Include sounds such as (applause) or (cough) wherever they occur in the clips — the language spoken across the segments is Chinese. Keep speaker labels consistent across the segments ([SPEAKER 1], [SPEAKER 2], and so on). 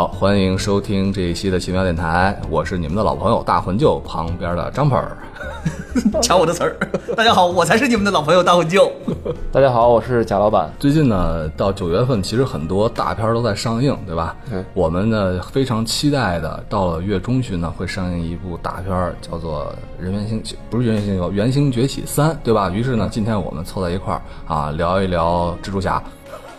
[SPEAKER 1] 好，欢迎收听这一期的奇妙电台，我是你们的老朋友大魂舅旁边的张鹏儿。(laughs)
[SPEAKER 2] 抢我的词儿！大家好，我才是你们的老朋友大魂舅。
[SPEAKER 3] 大家好，我是贾老板。
[SPEAKER 1] 最近呢，到九月份，其实很多大片儿都在上映，对吧？
[SPEAKER 3] 对
[SPEAKER 1] 我们呢非常期待的，到了月中旬呢，会上映一部大片儿，叫做《人猿星球》，不是《人猿星球》，《猿星崛起三》，对吧？于是呢，今天我们凑在一块儿啊，聊一聊蜘蛛侠，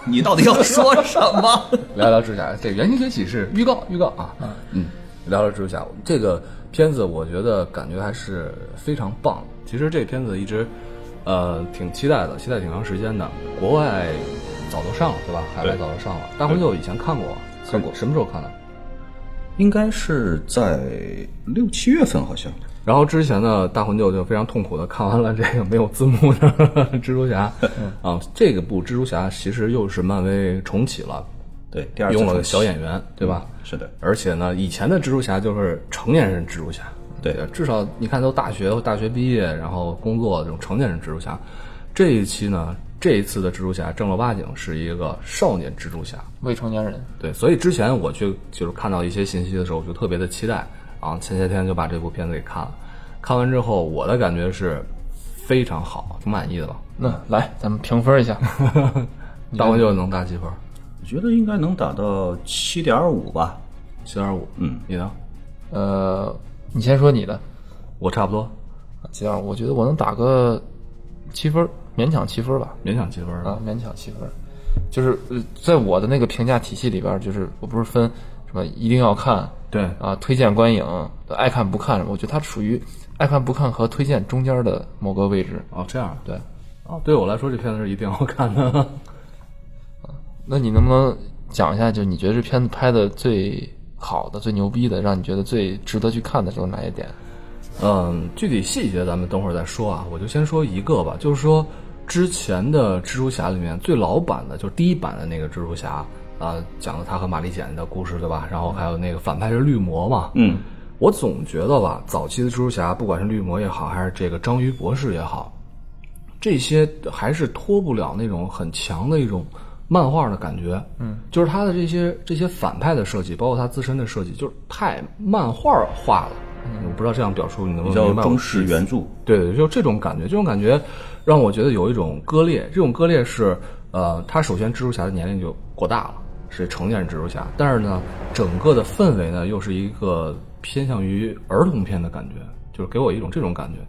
[SPEAKER 2] 你到底要说什么？(laughs)
[SPEAKER 1] 聊聊蜘蛛侠。这《原型崛起》是预告，预告啊，嗯，聊聊蜘蛛侠。这个片子我觉得感觉还是非常棒。其实这片子一直呃挺期待的，期待挺长时间的。国外早都上了，对吧？海外早都上了。大魂舅以前看过，
[SPEAKER 4] 看过
[SPEAKER 1] 什么时候看的？
[SPEAKER 4] 应该是在六七月份，好像。
[SPEAKER 1] 然后之前呢，大魂舅就非常痛苦的看完了这个没有字幕的蜘蛛侠，啊，这个部蜘蛛侠其实又是漫威重启了，
[SPEAKER 4] 对，第二次
[SPEAKER 1] 用了个小演员，对吧？
[SPEAKER 4] 是的，
[SPEAKER 1] 而且呢，以前的蜘蛛侠就是成年人蜘蛛侠，
[SPEAKER 4] 对。
[SPEAKER 1] 至少你看都大学大学毕业，然后工作这种成年人蜘蛛侠。这一期呢，这一次的蜘蛛侠正儿八经是一个少年蜘蛛侠，
[SPEAKER 3] 未成年人，
[SPEAKER 1] 对，所以之前我去就是看到一些信息的时候，我就特别的期待啊，前些天就把这部片子给看了，看完之后我的感觉是非常好，挺满意的吧？
[SPEAKER 3] 那来咱们评分一下。(laughs)
[SPEAKER 1] 大魂就能打几分？
[SPEAKER 4] 我觉得应该能打到七点五吧。
[SPEAKER 1] 七点五。
[SPEAKER 4] 嗯，
[SPEAKER 1] 你呢？
[SPEAKER 3] 呃，你先说你的。
[SPEAKER 1] 我差不多，
[SPEAKER 3] 这样，我觉得我能打个七分，勉强七分吧。
[SPEAKER 1] 勉强七分
[SPEAKER 3] 啊，勉强七分。就是呃，在我的那个评价体系里边，就是我不是分什么一定要看
[SPEAKER 1] 对
[SPEAKER 3] 啊，推荐观影，爱看不看，我觉得它属于爱看不看和推荐中间的某个位置。
[SPEAKER 1] 哦，这样。
[SPEAKER 3] 对，
[SPEAKER 1] 哦，对我来说，这片子是一定要看的。
[SPEAKER 3] 那你能不能讲一下，就你觉得这片子拍的最好的、最牛逼的，让你觉得最值得去看的是有哪一点？
[SPEAKER 1] 嗯，具体细节咱们等会儿再说啊。我就先说一个吧，就是说之前的蜘蛛侠里面最老版的，就是第一版的那个蜘蛛侠啊、讲了他和玛丽简的故事，对吧？然后还有那个反派是绿魔嘛。
[SPEAKER 4] 嗯，
[SPEAKER 1] 我总觉得吧，早期的蜘蛛侠，不管是绿魔也好，还是这个章鱼博士也好，这些还是脱不了那种很强的一种漫画的感觉。嗯，就是他的这些这些反派的设计，包括他自身的设计，就是太漫画化了。嗯，我不知道这样表述你能不能明白我
[SPEAKER 4] 较中式
[SPEAKER 1] 的意思
[SPEAKER 4] 原著。
[SPEAKER 1] 对对，就这种感觉，这种感觉让我觉得有一种割裂。这种割裂是，呃，他首先蜘蛛侠的年龄就过大了，是成年人蜘蛛侠，但是呢，整个的氛围呢又是一个偏向于儿童片的感觉，就是给我一种这种感觉。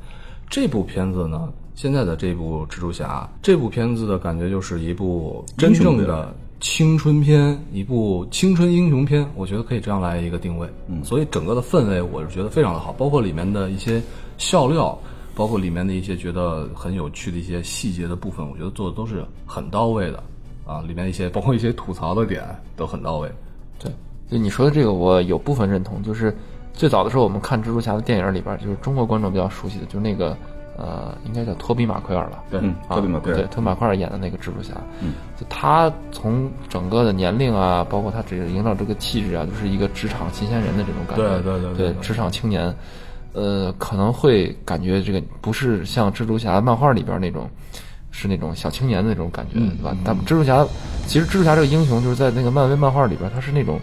[SPEAKER 1] 这部片子呢，现在的这部蜘蛛侠，这部片子的感觉就是一部真正的青春片，一部青春英雄片，我觉得可以这样来一个定位。嗯，所以整个的氛围我是觉得非常的好，包括里面的一些笑料，包括里面的一些觉得很有趣的一些细节的部分，我觉得做的都是很到位的。啊，里面一些包括一些吐槽的点都很到位。
[SPEAKER 3] 对，就你说的这个，我有部分认同。就是最早的时候，我们看蜘蛛侠的电影里边，就是中国观众比较熟悉的，就是那个呃，应该叫托比马奎尔吧？
[SPEAKER 1] 对
[SPEAKER 4] 嗯，
[SPEAKER 3] 啊，
[SPEAKER 4] 特别马奎尔
[SPEAKER 3] 对，托比马奎尔演的那个蜘蛛侠，嗯，就他从整个的年龄啊，包括他这个营造这个气质啊，就是一个职场新鲜人的这种感觉，
[SPEAKER 1] 对对对对
[SPEAKER 3] 职场青年，呃，可能会感觉这个不是像蜘蛛侠漫画里边那种。是那种小青年的那种感觉，对吧？但蜘蛛侠，其实蜘蛛侠这个英雄就是在那个漫威漫画里边，他是那种，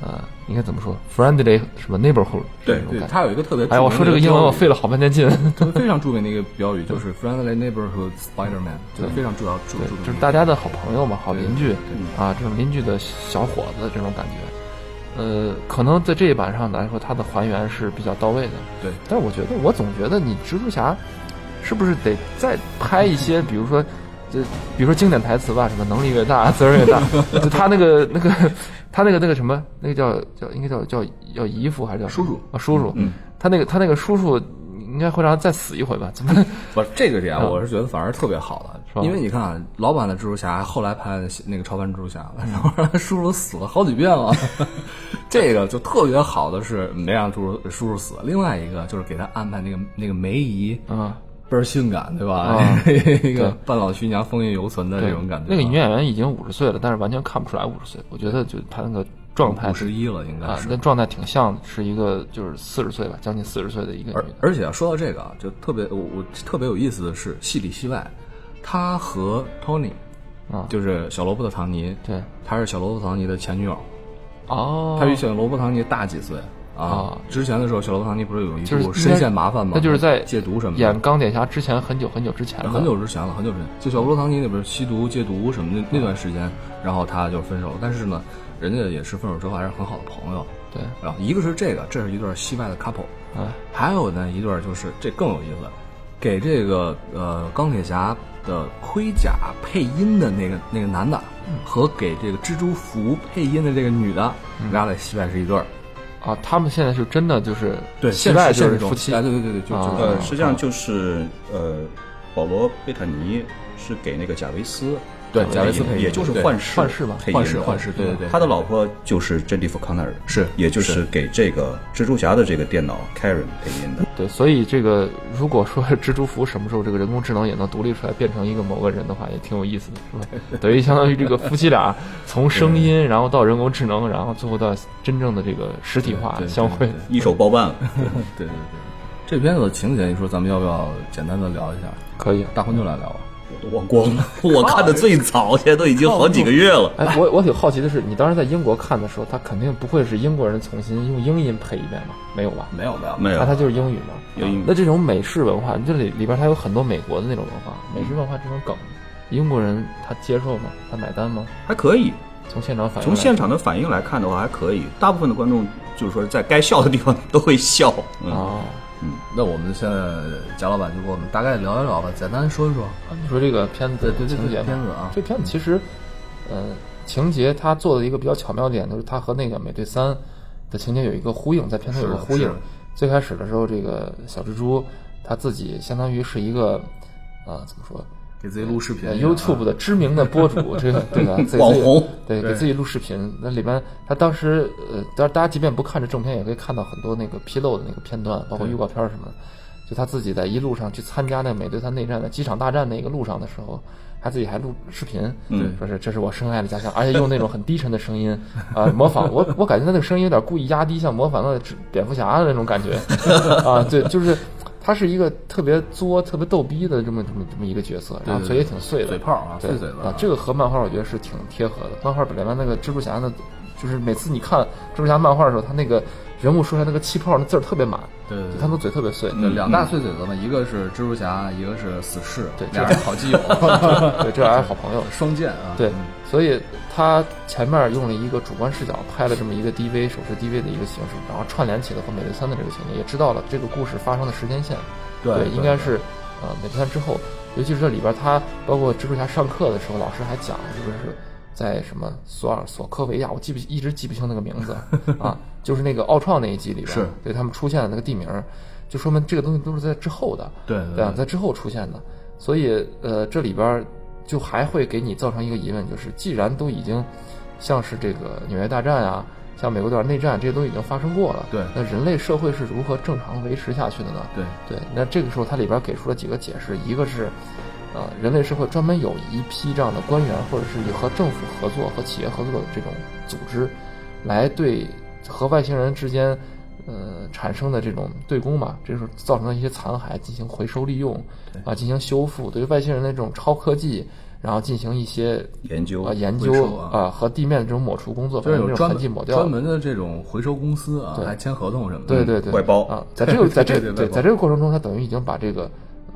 [SPEAKER 3] 呃，应该怎么说，friendly 什么 neighborhood
[SPEAKER 1] 对对，
[SPEAKER 3] 这种感觉。
[SPEAKER 1] 它有一个特别
[SPEAKER 3] 哎，我说这个英文我费了好半天劲。(laughs)
[SPEAKER 1] 非常著名的一个标语，就是 “Friendly Neighborhood Spider-Man”，就是非常主要著
[SPEAKER 3] 对
[SPEAKER 1] 著，
[SPEAKER 3] 就是大家的好朋友嘛，好邻居啊，这种邻居的小伙子这种感觉，呃，可能在这一版上来说，他的还原是比较到位的。
[SPEAKER 1] 对，
[SPEAKER 3] 但是我觉得，我总觉得你蜘蛛侠是不是得再拍一些，比如说，这比如说经典台词吧，什么能力越大，(laughs) 责任越大，就他那个那个他那个那个什么，那个叫叫应该叫叫叫姨父还是叫
[SPEAKER 1] 叔叔
[SPEAKER 3] 啊叔叔，
[SPEAKER 4] 嗯，
[SPEAKER 3] 他那个他那个叔叔应该会让他再死一回吧？怎么？
[SPEAKER 1] 不是这个点，
[SPEAKER 3] 嗯
[SPEAKER 1] 我是觉得反而特别好的，
[SPEAKER 3] 吧
[SPEAKER 1] 因为你看啊，老版的蜘蛛侠后来拍的那个超凡蜘蛛侠，然后让他叔叔死了好几遍了，(laughs) 这个就特别好的是没让叔叔叔叔死，另外一个就是给他安排那个那个梅姨，
[SPEAKER 3] 啊？
[SPEAKER 1] 倍儿性感，对吧？
[SPEAKER 3] 啊 (laughs)
[SPEAKER 1] 一个半老徐娘风韵犹存的这种感觉，
[SPEAKER 3] 那个女演员已经五十岁了，但是完全看不出来五十岁。我觉得就她那个状态
[SPEAKER 1] 五十一了，应该
[SPEAKER 3] 啊，
[SPEAKER 1] 是
[SPEAKER 3] 那。状态挺像是一个就是四十岁吧，将近四十岁的一个女
[SPEAKER 1] 而
[SPEAKER 3] 的。
[SPEAKER 1] 而且啊，说到这个啊，就特别我我特别有意思的是，戏里戏外，她和 Tony
[SPEAKER 3] 啊
[SPEAKER 1] 就是小罗伯特·唐尼，
[SPEAKER 3] 对，
[SPEAKER 1] 她是小罗伯特·唐尼的前女友，
[SPEAKER 3] 哦，
[SPEAKER 1] 他比小罗伯·唐尼大几岁啊
[SPEAKER 3] 啊。
[SPEAKER 1] 之前的时候，小罗伯·唐尼不是有一部深陷麻烦吗？
[SPEAKER 3] 那就是在
[SPEAKER 1] 戒毒什么的。
[SPEAKER 3] 演钢铁侠之前很久很久之前了，
[SPEAKER 1] 很久之前了，很久之前，就小罗伯·唐尼那边吸毒、戒毒什么的那段时间，然后他就分手了。但是呢，人家也是分手之后还是很好的朋友。
[SPEAKER 3] 对，
[SPEAKER 1] 然后一个是这个，这是一对戏外的 couple，
[SPEAKER 3] 哎，
[SPEAKER 1] 还有呢一对就是这更有意思，给这个呃钢铁侠的盔甲配音的那个那个男的，和给这个蜘蛛服配音的这个女的，俩在戏外是一对儿。
[SPEAKER 3] 啊，他们现在是真的就是
[SPEAKER 1] 对，
[SPEAKER 3] 戏外
[SPEAKER 1] 现在
[SPEAKER 3] 就是夫妻
[SPEAKER 1] 哎，对对对对，就
[SPEAKER 3] 啊。
[SPEAKER 1] 就是
[SPEAKER 4] 呃，实际上就是呃，保罗·贝塔尼是给那个贾维斯
[SPEAKER 1] 对贾维斯配音
[SPEAKER 4] 也就是幻视
[SPEAKER 3] 幻视吧
[SPEAKER 1] 幻视幻视对对对
[SPEAKER 4] 他的老婆就是珍妮弗·康奈尔，
[SPEAKER 1] 是
[SPEAKER 4] 也就是给这个蜘蛛侠的这个电脑 Karen 配音的。
[SPEAKER 3] 对，所以这个如果说蜘蛛服什么时候这个人工智能也能独立出来变成一个某个人的话，也挺有意思的，是吧？(laughs) 等于相当于这个夫妻俩从声音，然后到人工智能，然后最后到真正的这个实体化相会。
[SPEAKER 4] 一手包办 (laughs) 了，
[SPEAKER 1] 对对对。这片子的情节，你说咱们要不要简单的聊一下？
[SPEAKER 3] 可以。
[SPEAKER 1] 大婚就来聊啊。
[SPEAKER 4] 我光了。我看的最早，现在都已经好几个月了。
[SPEAKER 3] 哎，我我挺好奇的是，你当时在英国看的时候，他肯定不会是英国人重新用英音配一遍吧？没有吧？
[SPEAKER 1] 没有没有
[SPEAKER 4] 没有
[SPEAKER 3] 那他就是英语嘛？
[SPEAKER 4] 有英语
[SPEAKER 3] 那这种美式文化，这里里边它有很多美国的那种文化，美式文化这种梗，英国人他接受吗？他买单吗？
[SPEAKER 4] 还可以，
[SPEAKER 3] 从现场反应
[SPEAKER 4] 从现场的反应来看的话，还可以。大部分的观众就是说，在该笑的地方都会笑。嗯，
[SPEAKER 3] 啊，
[SPEAKER 1] 那我们现在贾老板就给我们大概聊一聊吧，简单说一说。
[SPEAKER 3] 你说这个片子
[SPEAKER 1] 对对对
[SPEAKER 3] 情节
[SPEAKER 1] 片子啊
[SPEAKER 3] 这片子其实，呃，情节它做的一个比较巧妙的点，就是它和那个《美队三》的情节有一个呼应，在片头有个呼应。最开始的时候，这个小蜘蛛他自己相当于是一个，啊、怎么说？
[SPEAKER 1] 给自己录视频
[SPEAKER 3] 呃，YouTube 的知名的博主，这个对吧？(laughs) 自己
[SPEAKER 4] 网红
[SPEAKER 3] 对，给自己录视频。那里边他当时呃，当然大家即便不看这正片，也可以看到很多那个披露的那个片段，包括预告片什么的。就他自己在一路上去参加那美队三内战的机场大战那个路上的时候，他自己还录视频，
[SPEAKER 4] 嗯
[SPEAKER 3] 说是这是我深爱的家乡，而且用那种很低沉的声音啊、模仿我，我感觉他那个声音有点故意压低，像模仿了蝙蝠侠的那种感觉啊，对，就是。他是一个特别作、特别逗逼的这么这么这么一个角色，然后嘴也挺碎的，
[SPEAKER 1] 嘴炮啊
[SPEAKER 3] 对
[SPEAKER 1] 碎嘴子
[SPEAKER 3] 啊，这个和漫画我觉得是挺贴合的。漫画本来那个蜘蛛侠呢，就是每次你看蜘蛛侠漫画的时候，他那个人物说出来那个气泡那字儿特别满，
[SPEAKER 1] 对对对
[SPEAKER 3] 就他们嘴特别碎，
[SPEAKER 1] 对两大碎嘴子嘛，一个是蜘蛛侠，一个是死侍，
[SPEAKER 3] 对
[SPEAKER 1] 俩人好基友，(laughs)
[SPEAKER 3] 对，这俩是好朋友。(laughs)
[SPEAKER 1] 双剑啊。
[SPEAKER 3] 对
[SPEAKER 1] 嗯，
[SPEAKER 3] 所以他前面用了一个主观视角拍了这么一个 DV 手持 DV 的一个形式，然后串联起了和美队三的这个情节，也知道了这个故事发生的时间线。
[SPEAKER 1] 对对
[SPEAKER 3] 应该是呃美队三之后，尤其是这里边他包括蜘蛛侠上课的时候，老师还讲就是在什么索尔索科维亚，我记不一直记不清那个名字 (laughs) 啊，就是那个奥创那一集里边，
[SPEAKER 1] 是
[SPEAKER 3] 对他们出现的那个地名，就说明这个东西都是在之后的，
[SPEAKER 1] 对对
[SPEAKER 3] 对啊，在之后出现的，所以呃这里边就还会给你造成一个疑问，就是既然都已经像是这个纽约大战啊。像美国队长内战这些都已经发生过了，
[SPEAKER 1] 对
[SPEAKER 3] 那人类社会是如何正常维持下去的呢？
[SPEAKER 1] 对
[SPEAKER 3] 对，那这个时候它里边给出了几个解释，一个是，呃，人类社会专门有一批这样的官员，或者是和政府合作、和企业合作的这种组织，来对和外星人之间，呃，产生的这种对攻吧，这时候造成的一些残骸进行回收利用，啊，进行修复，对于外星人的这种超科技，然后进行一些
[SPEAKER 4] 研究
[SPEAKER 3] 啊研究
[SPEAKER 1] 啊
[SPEAKER 3] 啊和地面的这种抹除工作，把这种
[SPEAKER 1] 就是有专
[SPEAKER 3] 痕迹抹掉。
[SPEAKER 1] 专门的这种回收公司啊，
[SPEAKER 3] 对
[SPEAKER 1] 还签合同什么的。
[SPEAKER 3] 对对对，
[SPEAKER 4] 外包
[SPEAKER 3] 啊，在这个 (laughs) 在这
[SPEAKER 1] 对
[SPEAKER 3] 在这个过程中，他等于已经把这个呃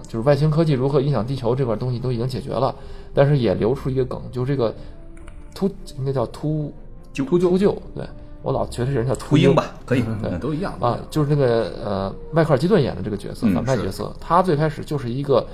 [SPEAKER 3] 就是外星科技如何影响地球这块东西都已经解决了，但是也留出一个梗，就是这个秃应该叫秃
[SPEAKER 4] 鹫
[SPEAKER 3] 秃秃鹫，对我老觉得这人叫秃鹰
[SPEAKER 4] 吧，可以。
[SPEAKER 1] 嗯，都一样
[SPEAKER 3] 啊，就是那个呃迈克尔基顿演的这个角色
[SPEAKER 4] 嗯
[SPEAKER 3] 反派角色，他最开始就是一个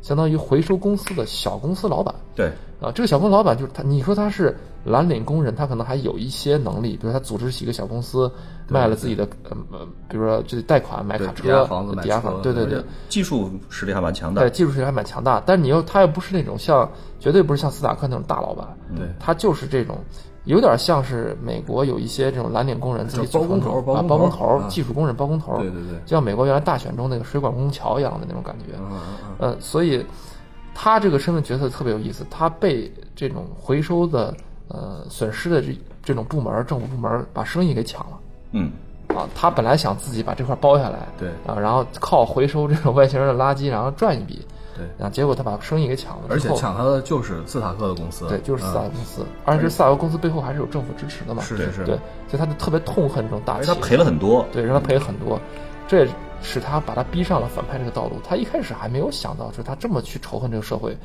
[SPEAKER 3] 相当于回收公司的小公司老板，
[SPEAKER 4] 对，
[SPEAKER 3] 啊，这个小公司老板就是他，你说他是蓝领工人，他可能还有一些能力，比如他组织起一个小公司，卖了自己的呃呃，比如说这贷款买卡车、
[SPEAKER 1] 抵押房子
[SPEAKER 3] 抵押房，对对对，
[SPEAKER 4] 技术实力还蛮强
[SPEAKER 3] 大
[SPEAKER 4] 对，
[SPEAKER 3] 技术实力还蛮强大，但是你又他又不是那种像，绝对不是像斯塔克那种大老板，
[SPEAKER 1] 对。
[SPEAKER 3] 他就是这种。有点像是美国有一些这种蓝领工人自己
[SPEAKER 1] 叫包工头
[SPEAKER 3] 啊，
[SPEAKER 1] 包工头
[SPEAKER 3] 包工头
[SPEAKER 1] 啊。
[SPEAKER 3] 技术工人、包工头，
[SPEAKER 1] 对对对。
[SPEAKER 3] 就像美国原来大选中那个水管工桥一样的那种感觉。
[SPEAKER 1] 嗯嗯嗯。
[SPEAKER 3] 呃，所以他这个身份角色特别有意思，他被这种回收的呃损失的这这种部门政府部门把生意给抢了。
[SPEAKER 4] 嗯，
[SPEAKER 3] 啊，他本来想自己把这块包下来，
[SPEAKER 1] 对。
[SPEAKER 3] 啊，然后靠回收这种外星人的垃圾，然后赚一笔，
[SPEAKER 1] 对。
[SPEAKER 3] 啊，结果他把生意给抢了
[SPEAKER 1] 而且抢他的就是斯塔克的公司，
[SPEAKER 3] 对，就是斯塔克
[SPEAKER 1] 嗯
[SPEAKER 3] 公司，而且这斯塔克公司背后还是有政府支持的嘛，
[SPEAKER 1] 是是是。
[SPEAKER 3] 对，所以他就特别痛恨这种大企业，
[SPEAKER 4] 他赔了很多，
[SPEAKER 3] 对，让他赔了很多，这也使他把他逼上了反派这个道路。他一开始还没有想到，就是他这么去仇恨这个社会，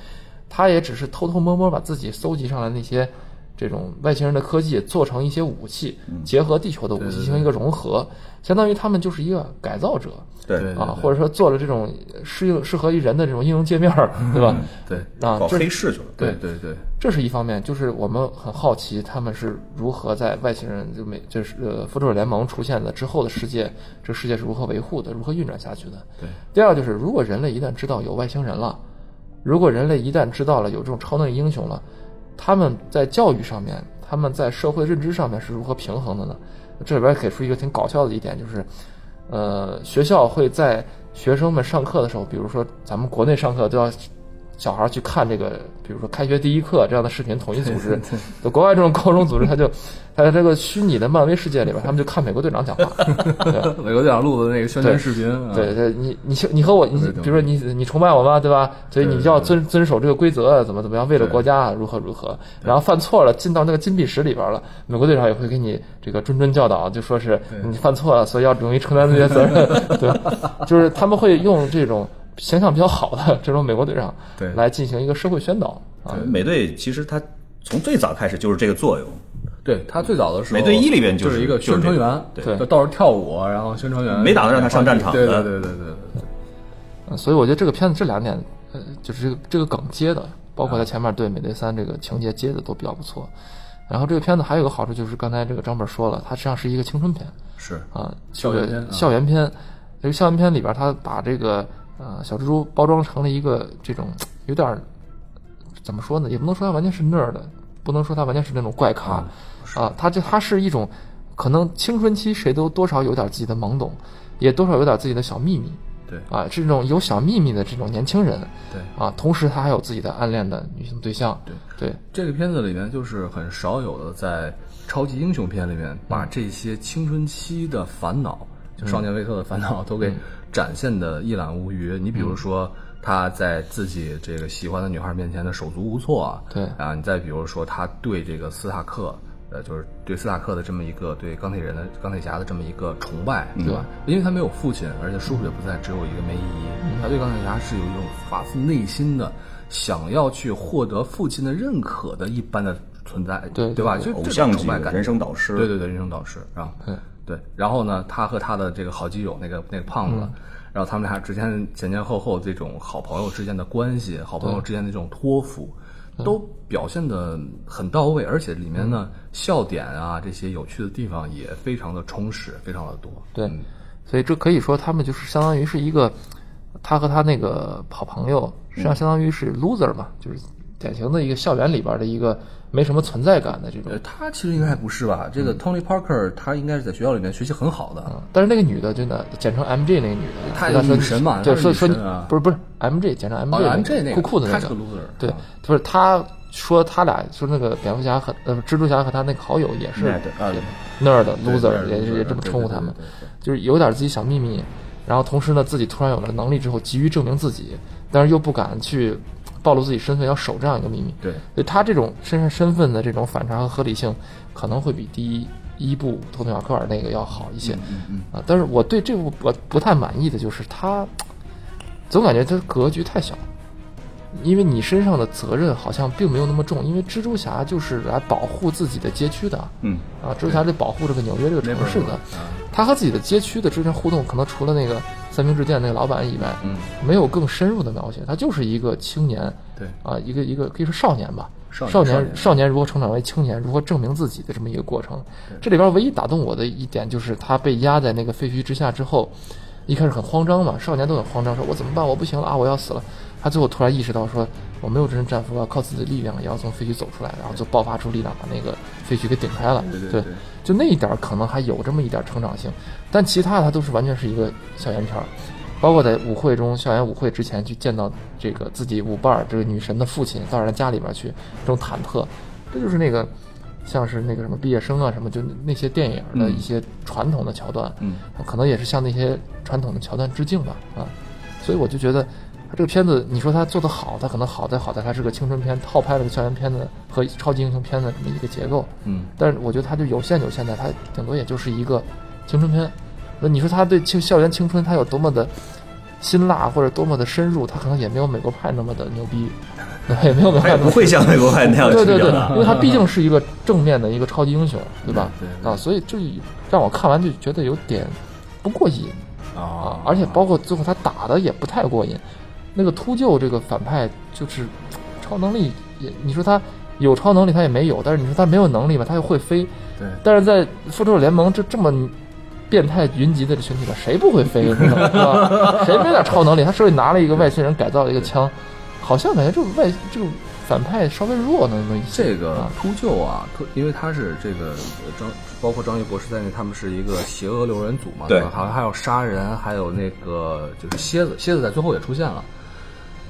[SPEAKER 3] 他也只是偷偷摸摸把自己搜集上来那些这种外星人的科技做成一些武器，结合地球的武器进行一个融合，相当于他们就是一个改造者。
[SPEAKER 4] 对
[SPEAKER 1] 对
[SPEAKER 3] 啊，或者说做了这种适应适合于人的这种应用界面儿，对吧？
[SPEAKER 1] 对
[SPEAKER 3] 啊，
[SPEAKER 4] 搞
[SPEAKER 3] 这
[SPEAKER 4] 黑市去了。
[SPEAKER 1] 对对对，
[SPEAKER 3] 这是一方面，就是我们很好奇他们是如何在外星人就美就是呃复仇者联盟出现的之后的世界，这个世界是如何维护的，如何运转下去的。
[SPEAKER 1] 对。
[SPEAKER 3] 第二就是，如果人类一旦知道有外星人了，如果人类一旦知道了有这种超能力英雄了，他们在教育上面，他们在社会认知上面是如何平衡的呢？这里边给出一个挺搞笑的一点，就是，呃，学校会在学生们上课的时候，比如说咱们国内上课都要小孩去看这个，比如说开学第一课这样的视频统一组织，就国外这种高中组织，他就他在这个虚拟的漫威世界里边，(laughs) 他们就看美国队长讲话，(laughs)
[SPEAKER 1] 美国队长录的那个宣传视频，啊。
[SPEAKER 3] 对对，你你你和我，你比如说你你崇拜我吗？对吧？所以你就要遵遵守这个规则，怎么怎么样，为了国家如何如何。然后犯错了，进到那个禁闭室里边了，美国队长也会给你这个谆谆教导，就说是你犯错了，所以要勇于承担这些责任，(laughs) 对。吧？就是他们会用这种形象比较好的这种美国队长
[SPEAKER 1] 对。
[SPEAKER 3] 来进行一个社会宣导啊。
[SPEAKER 4] 美队其实他从最早开始就是这个作用，
[SPEAKER 1] 对他最早的时候，
[SPEAKER 4] 美队一里边就
[SPEAKER 1] 就是是一个宣传员，
[SPEAKER 3] 对。
[SPEAKER 1] 就到处跳舞，然后宣传员
[SPEAKER 4] 没打算让他上战场
[SPEAKER 1] 对对
[SPEAKER 4] 的。
[SPEAKER 1] 对对对对对，
[SPEAKER 3] 呃所以我觉得这个片子这两点，呃，就是这个这个梗接的，包括他前面对美队三这个情节接的都比较不错。然后这个片子还有一个好处就是刚才这个张本说了，它实际上是一个青春片。
[SPEAKER 1] 是。
[SPEAKER 3] 啊，
[SPEAKER 1] 校园片啊。
[SPEAKER 3] 校园片。这个校园片里边，他把这个呃小蜘蛛包装成了一个这种有点儿怎么说呢，也不能说它完全是 nerd，不能说它完全是那种怪咖啊，它就它是一种可能青春期谁都多少有点自己的懵懂，也多少有点自己的小秘密。
[SPEAKER 1] 对
[SPEAKER 3] 啊，这种有小秘密的这种年轻人，
[SPEAKER 1] 对。
[SPEAKER 3] 啊，同时他还有自己的暗恋的女性对象，
[SPEAKER 1] 对
[SPEAKER 3] 对
[SPEAKER 1] 这个片子里面就是很少有的在超级英雄片里面把这些青春期的烦恼，就少年维特的烦恼都给展现的一览无余。你比如说他在自己这个喜欢的女孩面前的手足无措啊，
[SPEAKER 3] 对
[SPEAKER 1] 啊，你再比如说他对这个斯塔克。呃，就是对斯塔克的这么一个对钢铁人的钢铁侠的这么一个崇拜，对吧？因为他没有父亲，而且叔叔也不在，只有一个梅姨。他对钢铁侠是有一种发自内心的想要去获得父亲的认可的一般的存在，
[SPEAKER 3] 对
[SPEAKER 1] 对吧？就
[SPEAKER 4] 偶像级
[SPEAKER 1] 崇拜感，
[SPEAKER 4] 人生导师
[SPEAKER 1] 对对对，人生导师啊，
[SPEAKER 3] 对
[SPEAKER 1] 对。然后呢，他和他的这个好基友那个那个胖子，然后他们俩之间前前后后这种好朋友之间的关系，好朋友之间的这种托付。都表现的很到位，而且里面呢、笑点啊这些有趣的地方也非常的充实，非常的多。
[SPEAKER 3] 对
[SPEAKER 1] 嗯，
[SPEAKER 3] 所以这可以说他们就是相当于是一个，他和他那个好朋友，实际上相当于是 loser 嘛，就是典型的一个校园里边的一个没什么存在感的这种
[SPEAKER 1] 呃，。他其实应该还不是吧？这个 Tony Parker 他应该是在学校里面学习很好的，
[SPEAKER 3] 啊但是那个女的真的简称 MJ 那个女的，
[SPEAKER 1] 她
[SPEAKER 3] 跟他说
[SPEAKER 1] 女神嘛
[SPEAKER 3] 对，
[SPEAKER 1] 她是
[SPEAKER 3] 说不是不是 MJ 简称
[SPEAKER 1] 哦
[SPEAKER 3] 那
[SPEAKER 1] 个
[SPEAKER 3] 酷酷的那
[SPEAKER 1] 个 loser
[SPEAKER 3] 对
[SPEAKER 1] 啊，
[SPEAKER 3] 不是他说他俩说那个蝙蝠侠和呃蜘蛛侠和他那个好友也是
[SPEAKER 4] Nerd，
[SPEAKER 1] 啊
[SPEAKER 3] nerd
[SPEAKER 1] 对 loser，nerd，
[SPEAKER 3] 也是也这么称呼他们就是有点自己小秘密，然后同时呢自己突然有了能力之后急于证明自己，但是又不敢去暴露自己身份，要守这样一个秘密。
[SPEAKER 1] 对
[SPEAKER 3] 所以他这种身上身份的这种反差和合理性，可能会比第一一部托尼马奎尔那个要好一些。
[SPEAKER 1] 嗯
[SPEAKER 3] 啊，但是我对这部我不太满意的就是他，总感觉他格局太小，因为你身上的责任好像并没有那么重，因为蜘蛛侠就是来保护自己的街区的，
[SPEAKER 4] 嗯，
[SPEAKER 3] 啊，蜘蛛侠是保护这个纽约这个城市的，
[SPEAKER 1] 啊
[SPEAKER 3] 他和自己的街区的之间互动，可能除了那个三明治店那个老板以外，
[SPEAKER 1] 嗯，
[SPEAKER 3] 没有更深入的描写，他就是一个青年，
[SPEAKER 1] 对。
[SPEAKER 3] 啊，一个一个可以说少年吧，
[SPEAKER 1] 少年
[SPEAKER 3] 少
[SPEAKER 1] 年
[SPEAKER 3] 如何成长为青年，如何证明自己的这么一个过程。这里边唯一打动我的一点就是他被压在那个废墟之下之后，一开始很慌张嘛，少年都很慌张，说我怎么办？我不行了啊，我要死了。他最后突然意识到说，我没有真正战俘，我要靠自己的力量，也要从废墟走出来，然后就爆发出力量，把那个废墟给顶开了。
[SPEAKER 1] 对对对
[SPEAKER 3] 就那一点儿可能还有这么一点儿成长性，但其他的它都是完全是一个校园片儿，包括在舞会中，校园舞会之前去见到这个自己舞伴儿这个女神的父亲到人家家里边去，这种忐忑，这就是那个像是那个什么毕业生啊什么，就那些电影的一些传统的桥段，
[SPEAKER 4] 嗯，
[SPEAKER 3] 可能也是向那些传统的桥段致敬吧啊，所以我就觉得，他这个片子，你说他做的好，他可能好在好在它是个青春片，套拍了个校园片子和超级英雄片的这么一个结构。
[SPEAKER 1] 嗯，
[SPEAKER 3] 但是我觉得它就有限有限在，它顶多也就是一个青春片。那你说他对青校园青春他有多么的辛辣或者多么的深入，他可能也没有美国派那么的牛逼，也没有美国派
[SPEAKER 4] 不会像美国派那样
[SPEAKER 3] 对对对因为他毕竟是一个正面的一个超级英雄，对吧？
[SPEAKER 1] 对对
[SPEAKER 3] 啊，所以就让我看完就觉得有点不过瘾啊
[SPEAKER 1] 啊，
[SPEAKER 3] 而且包括最后他打的也不太过瘾。那个秃鹫这个反派就是超能力也，你说他有超能力他也没有，但是你说他没有能力吧，他又会飞。
[SPEAKER 1] 对
[SPEAKER 3] 但是在复仇者联盟这这么变态云集的这群体里，谁不会飞，是吧？(laughs) 谁没点超能力？他手里拿了一个外星人改造的一个枪，好像感觉这个外这个反派稍微弱那么一些。
[SPEAKER 1] 这个
[SPEAKER 3] 啊
[SPEAKER 1] 秃鹫啊，秃因为他是这个呃张，包括张毅博士在内，他们是一个邪恶六人组嘛，
[SPEAKER 4] 对
[SPEAKER 1] 吧？好像还有杀人，还有那个就是蝎子，蝎子在最后也出现了。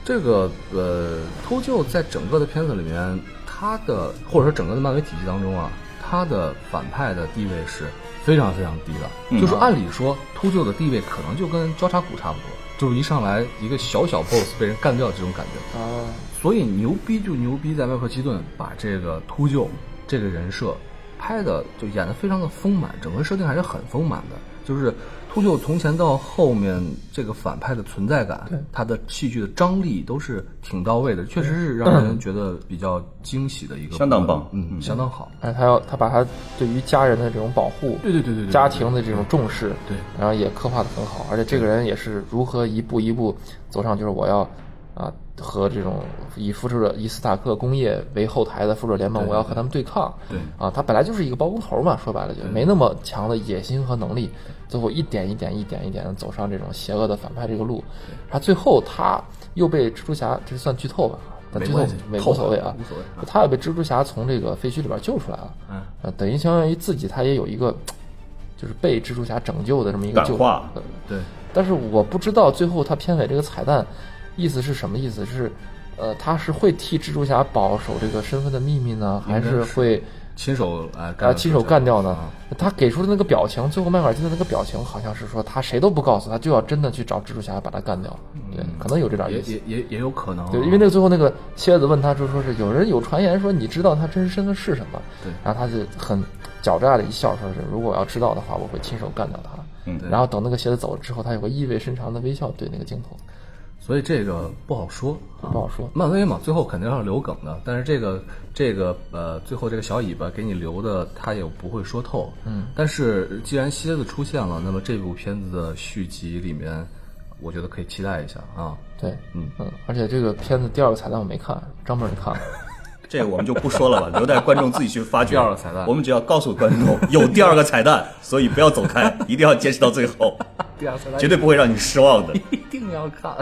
[SPEAKER 1] 这个呃，秃鹫在整个的片子里面，他的或者说整个的漫威体系当中啊，他的反派的地位是非常非常低的。
[SPEAKER 4] 嗯
[SPEAKER 1] 就是按理说，秃鹫的地位可能就跟交叉骨差不多，就是一上来一个小小 BOSS 被人干掉这种感觉。
[SPEAKER 3] 啊，
[SPEAKER 1] 所以牛逼就牛逼在迈克尔基顿把这个秃鹫这个人设拍的就演的非常的丰满，整个设定还是很丰满的。就是秃鹫从前到后面这个反派的存在感，他的戏剧的张力都是挺到位的，确实是让人觉得比较惊喜的一个，
[SPEAKER 4] 相当棒。
[SPEAKER 1] 嗯，相当好。
[SPEAKER 3] 而且他要他把他对于家人的这种保护，
[SPEAKER 1] 对对对对对，
[SPEAKER 3] 家庭的这种重视，
[SPEAKER 1] 对。
[SPEAKER 3] 然后也刻画的很好，而且这个人也是如何一步一步走上，就是我要啊和这种以复仇者以斯塔克工业为后台的复仇者联盟，我要和他们对抗。
[SPEAKER 1] 对。
[SPEAKER 3] 啊，他本来就是一个包工头嘛，说白了就没那么强的野心和能力，最后一点一点一点一点的走上这种邪恶的反派这个路，他最后他又被蜘蛛侠，这算剧透吧？但剧透
[SPEAKER 1] 没
[SPEAKER 3] 无所谓啊，
[SPEAKER 1] 无所谓
[SPEAKER 3] 他也被蜘蛛侠从这个废墟里边救出来了，
[SPEAKER 1] 嗯。
[SPEAKER 3] 呃，等于相当于自己他也有一个就是被蜘蛛侠拯救的这么一个救
[SPEAKER 4] 感化
[SPEAKER 3] 呃
[SPEAKER 1] 对，
[SPEAKER 3] 但是我不知道最后他片尾这个彩蛋意思是什么意思？是呃，他是会替蜘蛛侠保守这个身份的秘密呢，还
[SPEAKER 1] 是
[SPEAKER 3] 是会
[SPEAKER 1] 亲手啊
[SPEAKER 3] 啊亲手干掉呢
[SPEAKER 1] 啊？
[SPEAKER 3] 他给出的那个表情，最后迈克尔基的那个表情好像是说他谁都不告诉他，就要真的去找蜘蛛侠把他干掉。对，可能有这点
[SPEAKER 1] 也
[SPEAKER 3] 意思。
[SPEAKER 1] 也也也有可能啊，
[SPEAKER 3] 对，因为那个最后那个蝎子问他就说是有人有传言说你知道他真实身份是什么？
[SPEAKER 1] 对
[SPEAKER 3] 然后他就很狡诈的一笑，说是如果我要知道的话，我会亲手干掉他。
[SPEAKER 4] 嗯
[SPEAKER 3] 然后等那个蝎子走了之后，他有个意味深长的微笑对那个镜头，
[SPEAKER 1] 所以这个不好说，啊
[SPEAKER 3] 不好说。
[SPEAKER 1] 漫威嘛，最后肯定要留梗的，但是这个这个呃，最后这个小尾巴给你留的，他也不会说透。嗯，但是既然蝎子出现了，那么这部片子的续集里面，我觉得可以期待一下啊。
[SPEAKER 3] 对，
[SPEAKER 1] 嗯
[SPEAKER 3] 嗯，而且这个片子第二个彩蛋我没看，张妹你看了？(laughs)
[SPEAKER 4] 这个我们就不说了吧，留待观众自己去发掘。
[SPEAKER 1] 第二个彩蛋
[SPEAKER 4] 我们只要告诉观众有第二个彩蛋，所以不要走开，一定要坚持到最后，(laughs)
[SPEAKER 1] 第二彩蛋
[SPEAKER 4] 绝对不会让你失望的。(laughs)
[SPEAKER 1] 一定要看。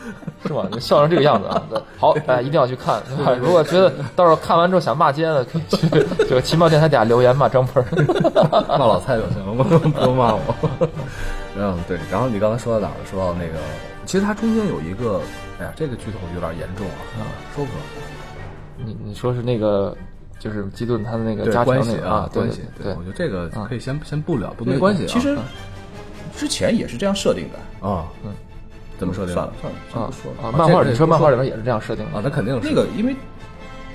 [SPEAKER 1] (laughs)
[SPEAKER 3] 是吧？你笑成这个样子啊！(laughs) 好，大家一定要去看。如果觉得到时候看完之后想骂街的，可以去这个奇妙电台底下留言骂张鹏。(laughs)
[SPEAKER 1] 骂老蔡就行了，不用骂我。嗯，对。然后你刚才说到哪儿了？说到那个，其实它中间有一个，哎呀，这个剧透有点严重啊，说不说？
[SPEAKER 3] 你你说是那个，就是基顿他的那个
[SPEAKER 1] 对
[SPEAKER 3] 加强
[SPEAKER 1] 关系
[SPEAKER 3] 那个啊，
[SPEAKER 1] 关系。
[SPEAKER 3] 对
[SPEAKER 1] 我觉得这个
[SPEAKER 3] 啊
[SPEAKER 1] 可以先先不聊，不没关系啊。
[SPEAKER 4] 其实之前也是这样设定的。
[SPEAKER 1] 啊，嗯，怎么设定的？
[SPEAKER 4] 算了算了，不说了。
[SPEAKER 3] 啊，漫画
[SPEAKER 1] 里
[SPEAKER 3] 你说漫画里边也是这样设定的
[SPEAKER 1] 啊，那肯定是
[SPEAKER 4] 那个因为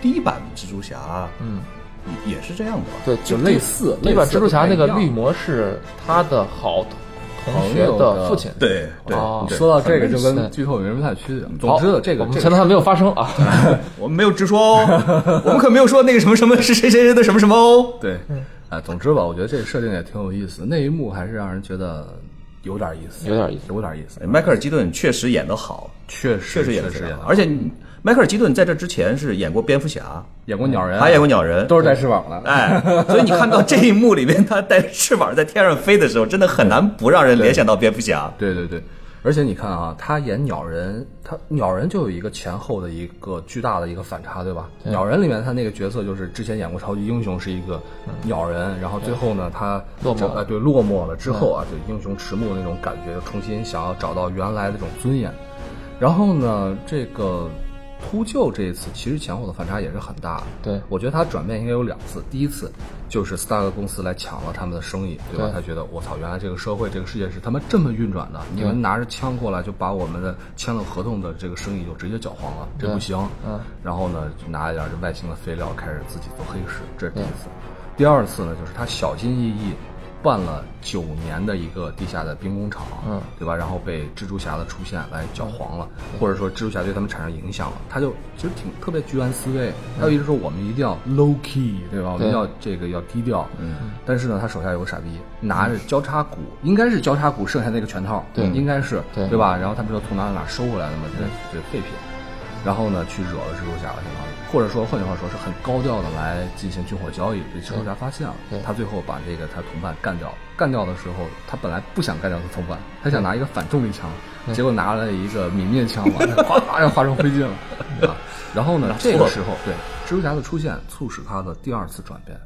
[SPEAKER 4] 第一版蜘蛛侠，
[SPEAKER 3] 嗯，
[SPEAKER 4] 也是这样的吧？
[SPEAKER 3] 对，
[SPEAKER 1] 就类似
[SPEAKER 3] 第一版蜘蛛侠那个绿魔是他的好同学
[SPEAKER 1] 朋友的
[SPEAKER 3] 的父亲。
[SPEAKER 4] 对对
[SPEAKER 3] 你
[SPEAKER 1] 说到这个就跟剧透没什么太区别。总之，这个这个
[SPEAKER 3] 我们前头还没有发生啊。(laughs)
[SPEAKER 4] 我们没有直说哦，我们可没有说那个什么什么是谁谁谁的什么什么哦。
[SPEAKER 1] 对，啊，总之吧，我觉得这个设定也挺有意思的，那一幕还是让人觉得有点意思，
[SPEAKER 3] 有点意思。
[SPEAKER 1] 有点意思，
[SPEAKER 4] 迈克尔基顿确实演得好，
[SPEAKER 1] 确实
[SPEAKER 4] 确实演得好。而且迈克尔基顿在这之前是演过蝙蝠侠，
[SPEAKER 1] 演过鸟人，
[SPEAKER 4] 还演过鸟人，
[SPEAKER 1] 都是带翅膀的。
[SPEAKER 4] 哎，所以你看到这一幕里面，他带着翅膀在天上飞的时候，真的很难不让人联想到蝙蝠侠。
[SPEAKER 1] 对对对，而且你看啊，他演鸟人，他鸟人就有一个前后的一个巨大的一个反差，对吧？鸟人里面他那个角色就是之前演过超级英雄，是一个鸟人，然后最后呢，他
[SPEAKER 3] 落寞了。
[SPEAKER 1] 呃对落寞了之后啊，就英雄迟暮那种感觉，重新想要找到原来的这种尊严。然后呢，这个秃鹫这一次其实前后的反差也是很大的。
[SPEAKER 3] 对
[SPEAKER 1] 我觉得他转变应该有两次，第一次就是斯大克公司来抢了他们的生意，对吧？
[SPEAKER 3] 对
[SPEAKER 1] 他觉得我操，原来这个社会这个世界是他妈这么运转的，你们拿着枪过来就把我们的签了合同的这个生意就直接搅黄了，这不行。
[SPEAKER 3] 嗯，
[SPEAKER 1] 然后呢，就拿一点这外星的废料开始自己做黑市，这是第一次。第二次呢，就是他小心翼翼办了九年的一个地下的兵工厂，
[SPEAKER 3] 嗯，
[SPEAKER 1] 对吧？然后被蜘蛛侠的出现来搅黄了，或者说蜘蛛侠对他们产生影响了，他就其实挺特别居安思危，他一直说我们一定要 low key，对吧？我们
[SPEAKER 3] 对
[SPEAKER 1] 要这个要低调，嗯。但是呢，他手下有个傻逼，拿着交叉骨，应该是交叉骨剩下那个拳套，
[SPEAKER 3] 对
[SPEAKER 1] 应该是
[SPEAKER 3] 对
[SPEAKER 1] 对吧？然后他们说从哪哪收回来的嘛，这这废品。然后呢，去惹了蜘蛛侠了，相当于，或者说换句话说，是很高调的来进行军火交易，被蜘蛛侠发现了，他最后把这个他同伴干掉。干掉的时候，他本来不想干掉他同伴，他想拿一个反重力枪，结果拿了一个泯灭枪，完 (laughs) 了哗哗就化成灰烬了。啊然后呢，这个时候对蜘蛛侠的出现，促使他的第二次转变。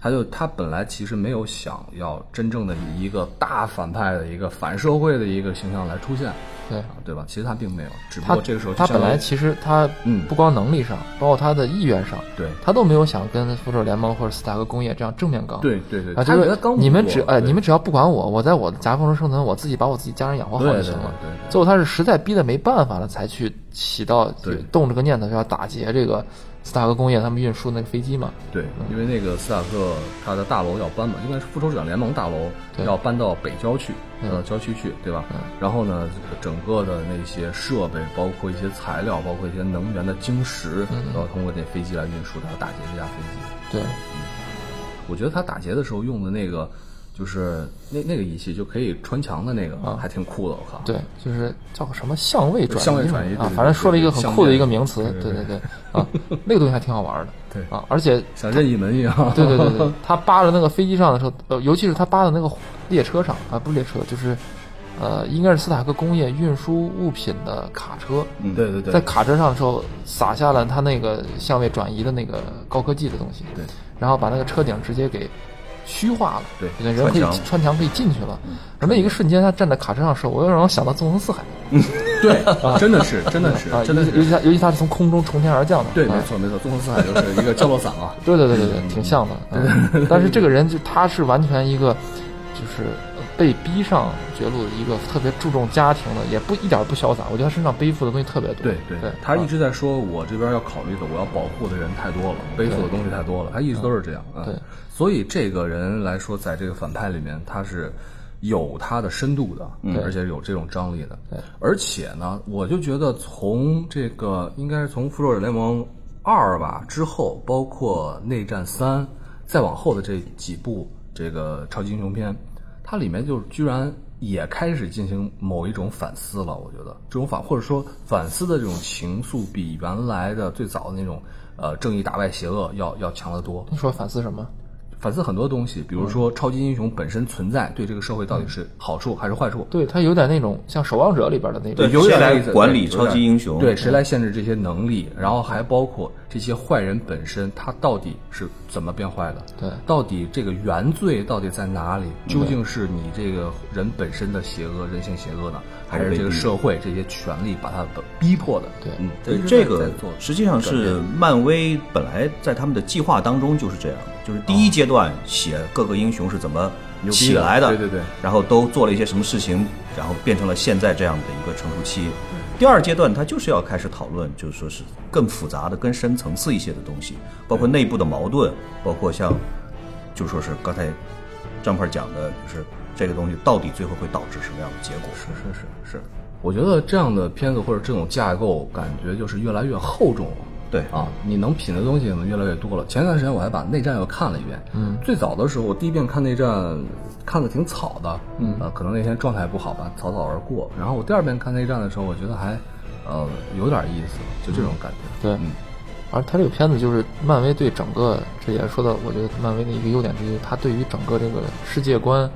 [SPEAKER 1] 他就他本来其实没有想要真正的以一个大反派的一个反社会的一个形象来出现，
[SPEAKER 3] 对
[SPEAKER 1] 啊，对吧？其实他并没有，只不
[SPEAKER 3] 他
[SPEAKER 1] 过这个时候就
[SPEAKER 3] 他本来其实他
[SPEAKER 1] 嗯
[SPEAKER 3] 不光能力上，包括他的意愿上，
[SPEAKER 1] 对
[SPEAKER 3] 他都没有想跟复仇者联盟或者斯塔克工业这样正面刚。
[SPEAKER 1] 对对对，
[SPEAKER 3] 啊，就是你们只哎，你们只要不管我，我在我的夹缝中生存，我自己把我自己家人养活好就行了。最后他是实在逼得没办法了，才去起到动这个念头，要打劫这个斯塔克工业他们运输那个飞机嘛。
[SPEAKER 1] 对，因为那个斯塔克他的大楼要搬嘛，应该是复仇者联盟大楼要搬到北郊区，
[SPEAKER 3] 嗯
[SPEAKER 1] 搬到郊区去，对吧
[SPEAKER 3] 嗯？
[SPEAKER 1] 然后呢，整个的那些设备，包括一些材料，包括一些能源的晶石，要通过这飞机来运输，他要打劫这架飞机。
[SPEAKER 3] 对，
[SPEAKER 1] 我觉得他打劫的时候用的那个，就是那那个仪器就可以穿墙的那个，还挺酷的，我靠。
[SPEAKER 3] 啊对，就是叫个什么相位转移
[SPEAKER 1] 相位转移对
[SPEAKER 3] 啊
[SPEAKER 1] 对，
[SPEAKER 3] 反正说了一个很酷的一个名词，
[SPEAKER 1] 对对
[SPEAKER 3] 对对对啊，(laughs) 那个东西还挺好玩的。
[SPEAKER 1] 对
[SPEAKER 3] 啊，而且
[SPEAKER 1] 像任意门一样。
[SPEAKER 3] 对对对对，(laughs) 他扒着那个飞机上的时候，呃，尤其是他扒的那个列车上啊，不是列车，就是呃，应该是斯塔克工业运输物品的卡车，
[SPEAKER 4] 嗯
[SPEAKER 1] 对对对，
[SPEAKER 3] 在卡车上的时候撒下了他那个相位转移的那个高科技的东西，
[SPEAKER 1] 对，
[SPEAKER 3] 然后把那个车顶直接给虚化了，
[SPEAKER 1] 对
[SPEAKER 3] 那人可以
[SPEAKER 4] 穿墙
[SPEAKER 3] 可以进去了。而那一个瞬间，他站在卡车上的时候，我又让我想到纵横四海嗯
[SPEAKER 1] 对，真的是，真的是
[SPEAKER 3] 啊，，
[SPEAKER 1] 真的是。
[SPEAKER 3] 尤其他尤其他是从空中从天而降的，
[SPEAKER 1] 对，
[SPEAKER 3] 啊
[SPEAKER 1] 没错没错，纵横四海就是一个降落伞啊。(laughs)
[SPEAKER 3] 对对对对对，挺像的。(laughs) 嗯但是这个人就他是完全一个，就是被逼上绝路的一个特别注重家庭的，也不一点不潇洒。我觉得他身上背负的东西特别多。
[SPEAKER 1] 对对
[SPEAKER 3] 对，
[SPEAKER 1] 他一
[SPEAKER 3] 啊
[SPEAKER 1] 直在说，我这边要考虑的，我要保护的人太多了，背负的东西太多了，他一直都是这样啊。
[SPEAKER 3] 对，
[SPEAKER 1] 所以这个人来说，在这个反派里面，他是有他的深度的，而且有这种张力的。
[SPEAKER 3] 对，
[SPEAKER 1] 而且呢，我就觉得从这个应该是从复仇者联盟二吧之后，包括内战三，再往后的这几部这个超级英雄片，它里面就居然也开始进行某一种反思了。我觉得这种反或者说反思的这种情愫，比原来的最早的那种呃正义打败邪恶要要强得多。
[SPEAKER 3] 你说反思什么？
[SPEAKER 1] 反思很多东西，比如说超级英雄本身存在对这个社会到底是好处还是坏处。
[SPEAKER 3] 对他有点那种像《守望者》里边的那种
[SPEAKER 4] 对，
[SPEAKER 1] 有点来
[SPEAKER 4] 管理超级英雄？
[SPEAKER 1] 对，谁来限制这些能力？然后还包括这些坏人本身，他到底是怎么变坏的？
[SPEAKER 3] 对
[SPEAKER 1] 到底这个原罪到底在哪里？究竟是你这个人本身的邪恶、人性邪恶呢，还是这个社会这些权力把他逼迫的？
[SPEAKER 3] 对
[SPEAKER 1] 嗯，
[SPEAKER 4] 对，这个实际上是漫威本来在他们的计划当中就是这样的，就是第一阶段写各个英雄是怎么起来的，
[SPEAKER 1] 对对对
[SPEAKER 4] 然后都做了一些什么事情，然后变成了现在这样的一个成熟期。第二阶段，他就是要开始讨论，就是说是更复杂的、更深层次一些的东西，包括内部的矛盾，包括像，就说是刚才张胖讲的，就是这个东西到底最后会导致什么样的结果？
[SPEAKER 1] 是是是是，我觉得这样的片子或者这种架构，感觉就是越来越厚重了。
[SPEAKER 4] 对
[SPEAKER 1] 啊，你能品的东西可能越来越多了。前段时间我还把内战又看了一遍，嗯，最早的时候我第一遍看内战看的挺草的，嗯，呃，可能那天状态不好吧，草草而过。然后我第二遍看内战的时候，我觉得还呃有点意思，就这种感觉。
[SPEAKER 3] 对，
[SPEAKER 1] 嗯
[SPEAKER 3] 而他这个片子就是漫威对整个，这也说到我觉得漫威的一个优点之一，他对于整个这个世界观，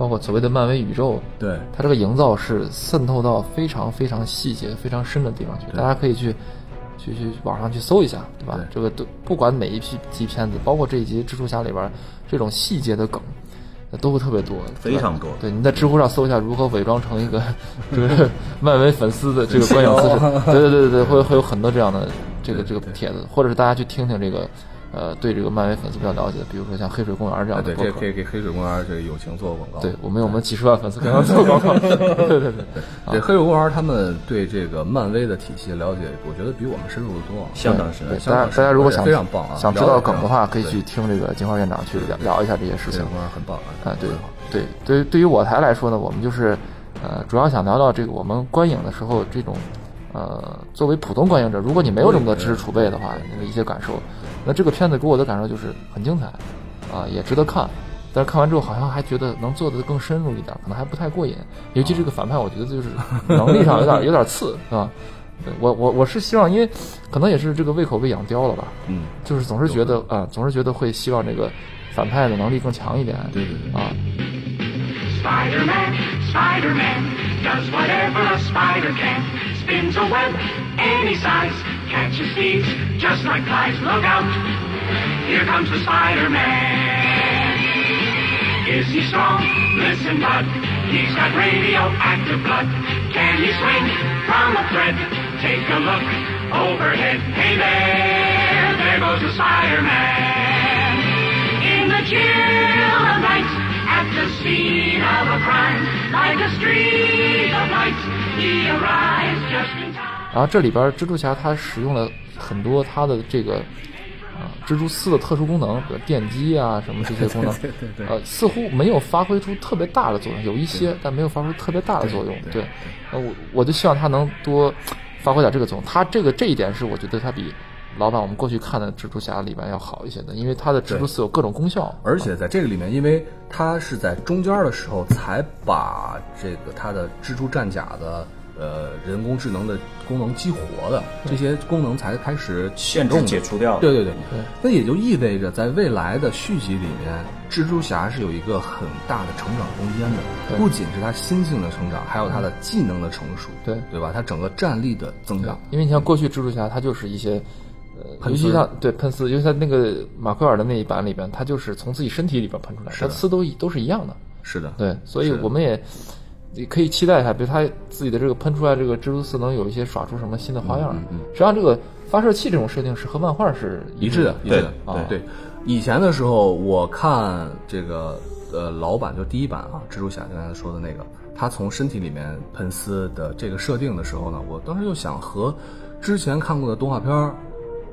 [SPEAKER 3] 包括所谓的漫威宇宙，
[SPEAKER 1] 对。
[SPEAKER 3] 它这个营造是渗透到非常非常细节、非常深的地方去，大家可以去去去网上去搜一下，对吧？
[SPEAKER 1] 对。
[SPEAKER 3] 这个都不管每一批集片子，包括这一集蜘蛛侠里边这种细节的梗，都会特别多，
[SPEAKER 4] 非常多。
[SPEAKER 3] 对，你在知乎上搜一下如何伪装成一个 (laughs) 这个漫威粉丝的这个观影姿势，(laughs) (laughs) 对对对对对，会会有很多这样的这个这个帖子，或者是大家去听听这个呃对这个漫威粉丝比较了解的，比如说像黑水公园这样的播客
[SPEAKER 1] 这可。以给黑水公园这个友情做个广告。
[SPEAKER 3] 对我们有我们几十万粉丝给他们做广告，对 (laughs) (laughs) 对对对，
[SPEAKER 1] 对，黑水公园他们对这个漫威的体系了解，我觉得比我们深入的多。
[SPEAKER 4] 相当深
[SPEAKER 3] 对，大家大家如果想
[SPEAKER 1] 非常棒啊
[SPEAKER 3] 想知道梗的话，可以去听这个金花院长去聊聊一下这些事情
[SPEAKER 1] 黑水。公园很棒
[SPEAKER 3] 啊，对对对，对于我台来说呢，我们就是呃，主要想聊聊这个我们观影的时候这种呃，作为普通观影者，如果你没有这么多知识储备的话，那个一些感受，那这个片子给我的感受就是很精彩啊，也值得看。但是看完之后，好像还觉得能做的更深入一点，可能还不太过瘾。尤其这个反派，我觉得就是能力上有点 (laughs) 有点次，是吧？我我我是希望，因为可能也是这个胃口被养刁了吧，
[SPEAKER 1] 嗯，
[SPEAKER 3] 就是总是觉得啊、总是觉得会希望这个反派的能力更强一点，对对对啊，
[SPEAKER 5] Spider-Man, Spider-Man, does whatever a spider can. Spins a web any size, catches thieves just like flies. Look out, here comes the Spider-Man. Is he strong? Listen, bud, he's got radioactive blood. Can he swing from a thread? Take a look overhead. Hey there, there goes the Spider-Man. In the chill of night, the scene of a crime, like a streak of light, he arrives just in time.
[SPEAKER 3] 然后这里边蜘蛛侠他使用了很多他的这个啊、蜘蛛丝的特殊功能，比如电击啊什么这些功能，(laughs)
[SPEAKER 1] 对对对
[SPEAKER 3] 呃，似乎没有发挥出特别大的作用，有一些，但没有发挥出特别大的作用。对，呃，我我就希望他能多发挥点这个作用。他这个这一点是我觉得他比老版我们过去看的蜘蛛侠里边要好一些的，因为它的蜘蛛丝有各种功效。
[SPEAKER 1] 而且在这个里面，因为它是在中间的时候才把这个它的蜘蛛战甲的呃人工智能的功能激活的，这些功能才开始
[SPEAKER 4] 限制解除掉
[SPEAKER 1] 对对对，那也就意味着在未来的续集里面，蜘蛛侠是有一个很大的成长空间的，不仅是他心性的成长，还有他的技能的成熟，
[SPEAKER 3] 对
[SPEAKER 1] 对吧？他整个战力的增长。
[SPEAKER 3] 因为你像过去蜘蛛侠，他就是一些，尤其像对喷丝，尤其在那个马奎尔的那一版里边，它就是从自己身体里边喷出来，它丝都一都是一样的。
[SPEAKER 1] 是的，
[SPEAKER 3] 对，所以我们也也可以期待一下，比如它自己的这个喷出来这个蜘蛛丝能有一些耍出什么新的花样。
[SPEAKER 1] 嗯
[SPEAKER 3] 实际上，这个发射器这种设定是和漫画是
[SPEAKER 1] 一致的，一致的
[SPEAKER 3] 啊
[SPEAKER 1] 对对。以前的时候，我看这个呃老版就第一版啊，蜘蛛侠刚才说的那个，他从身体里面喷丝的这个设定的时候呢，我当时就想和之前看过的动画片儿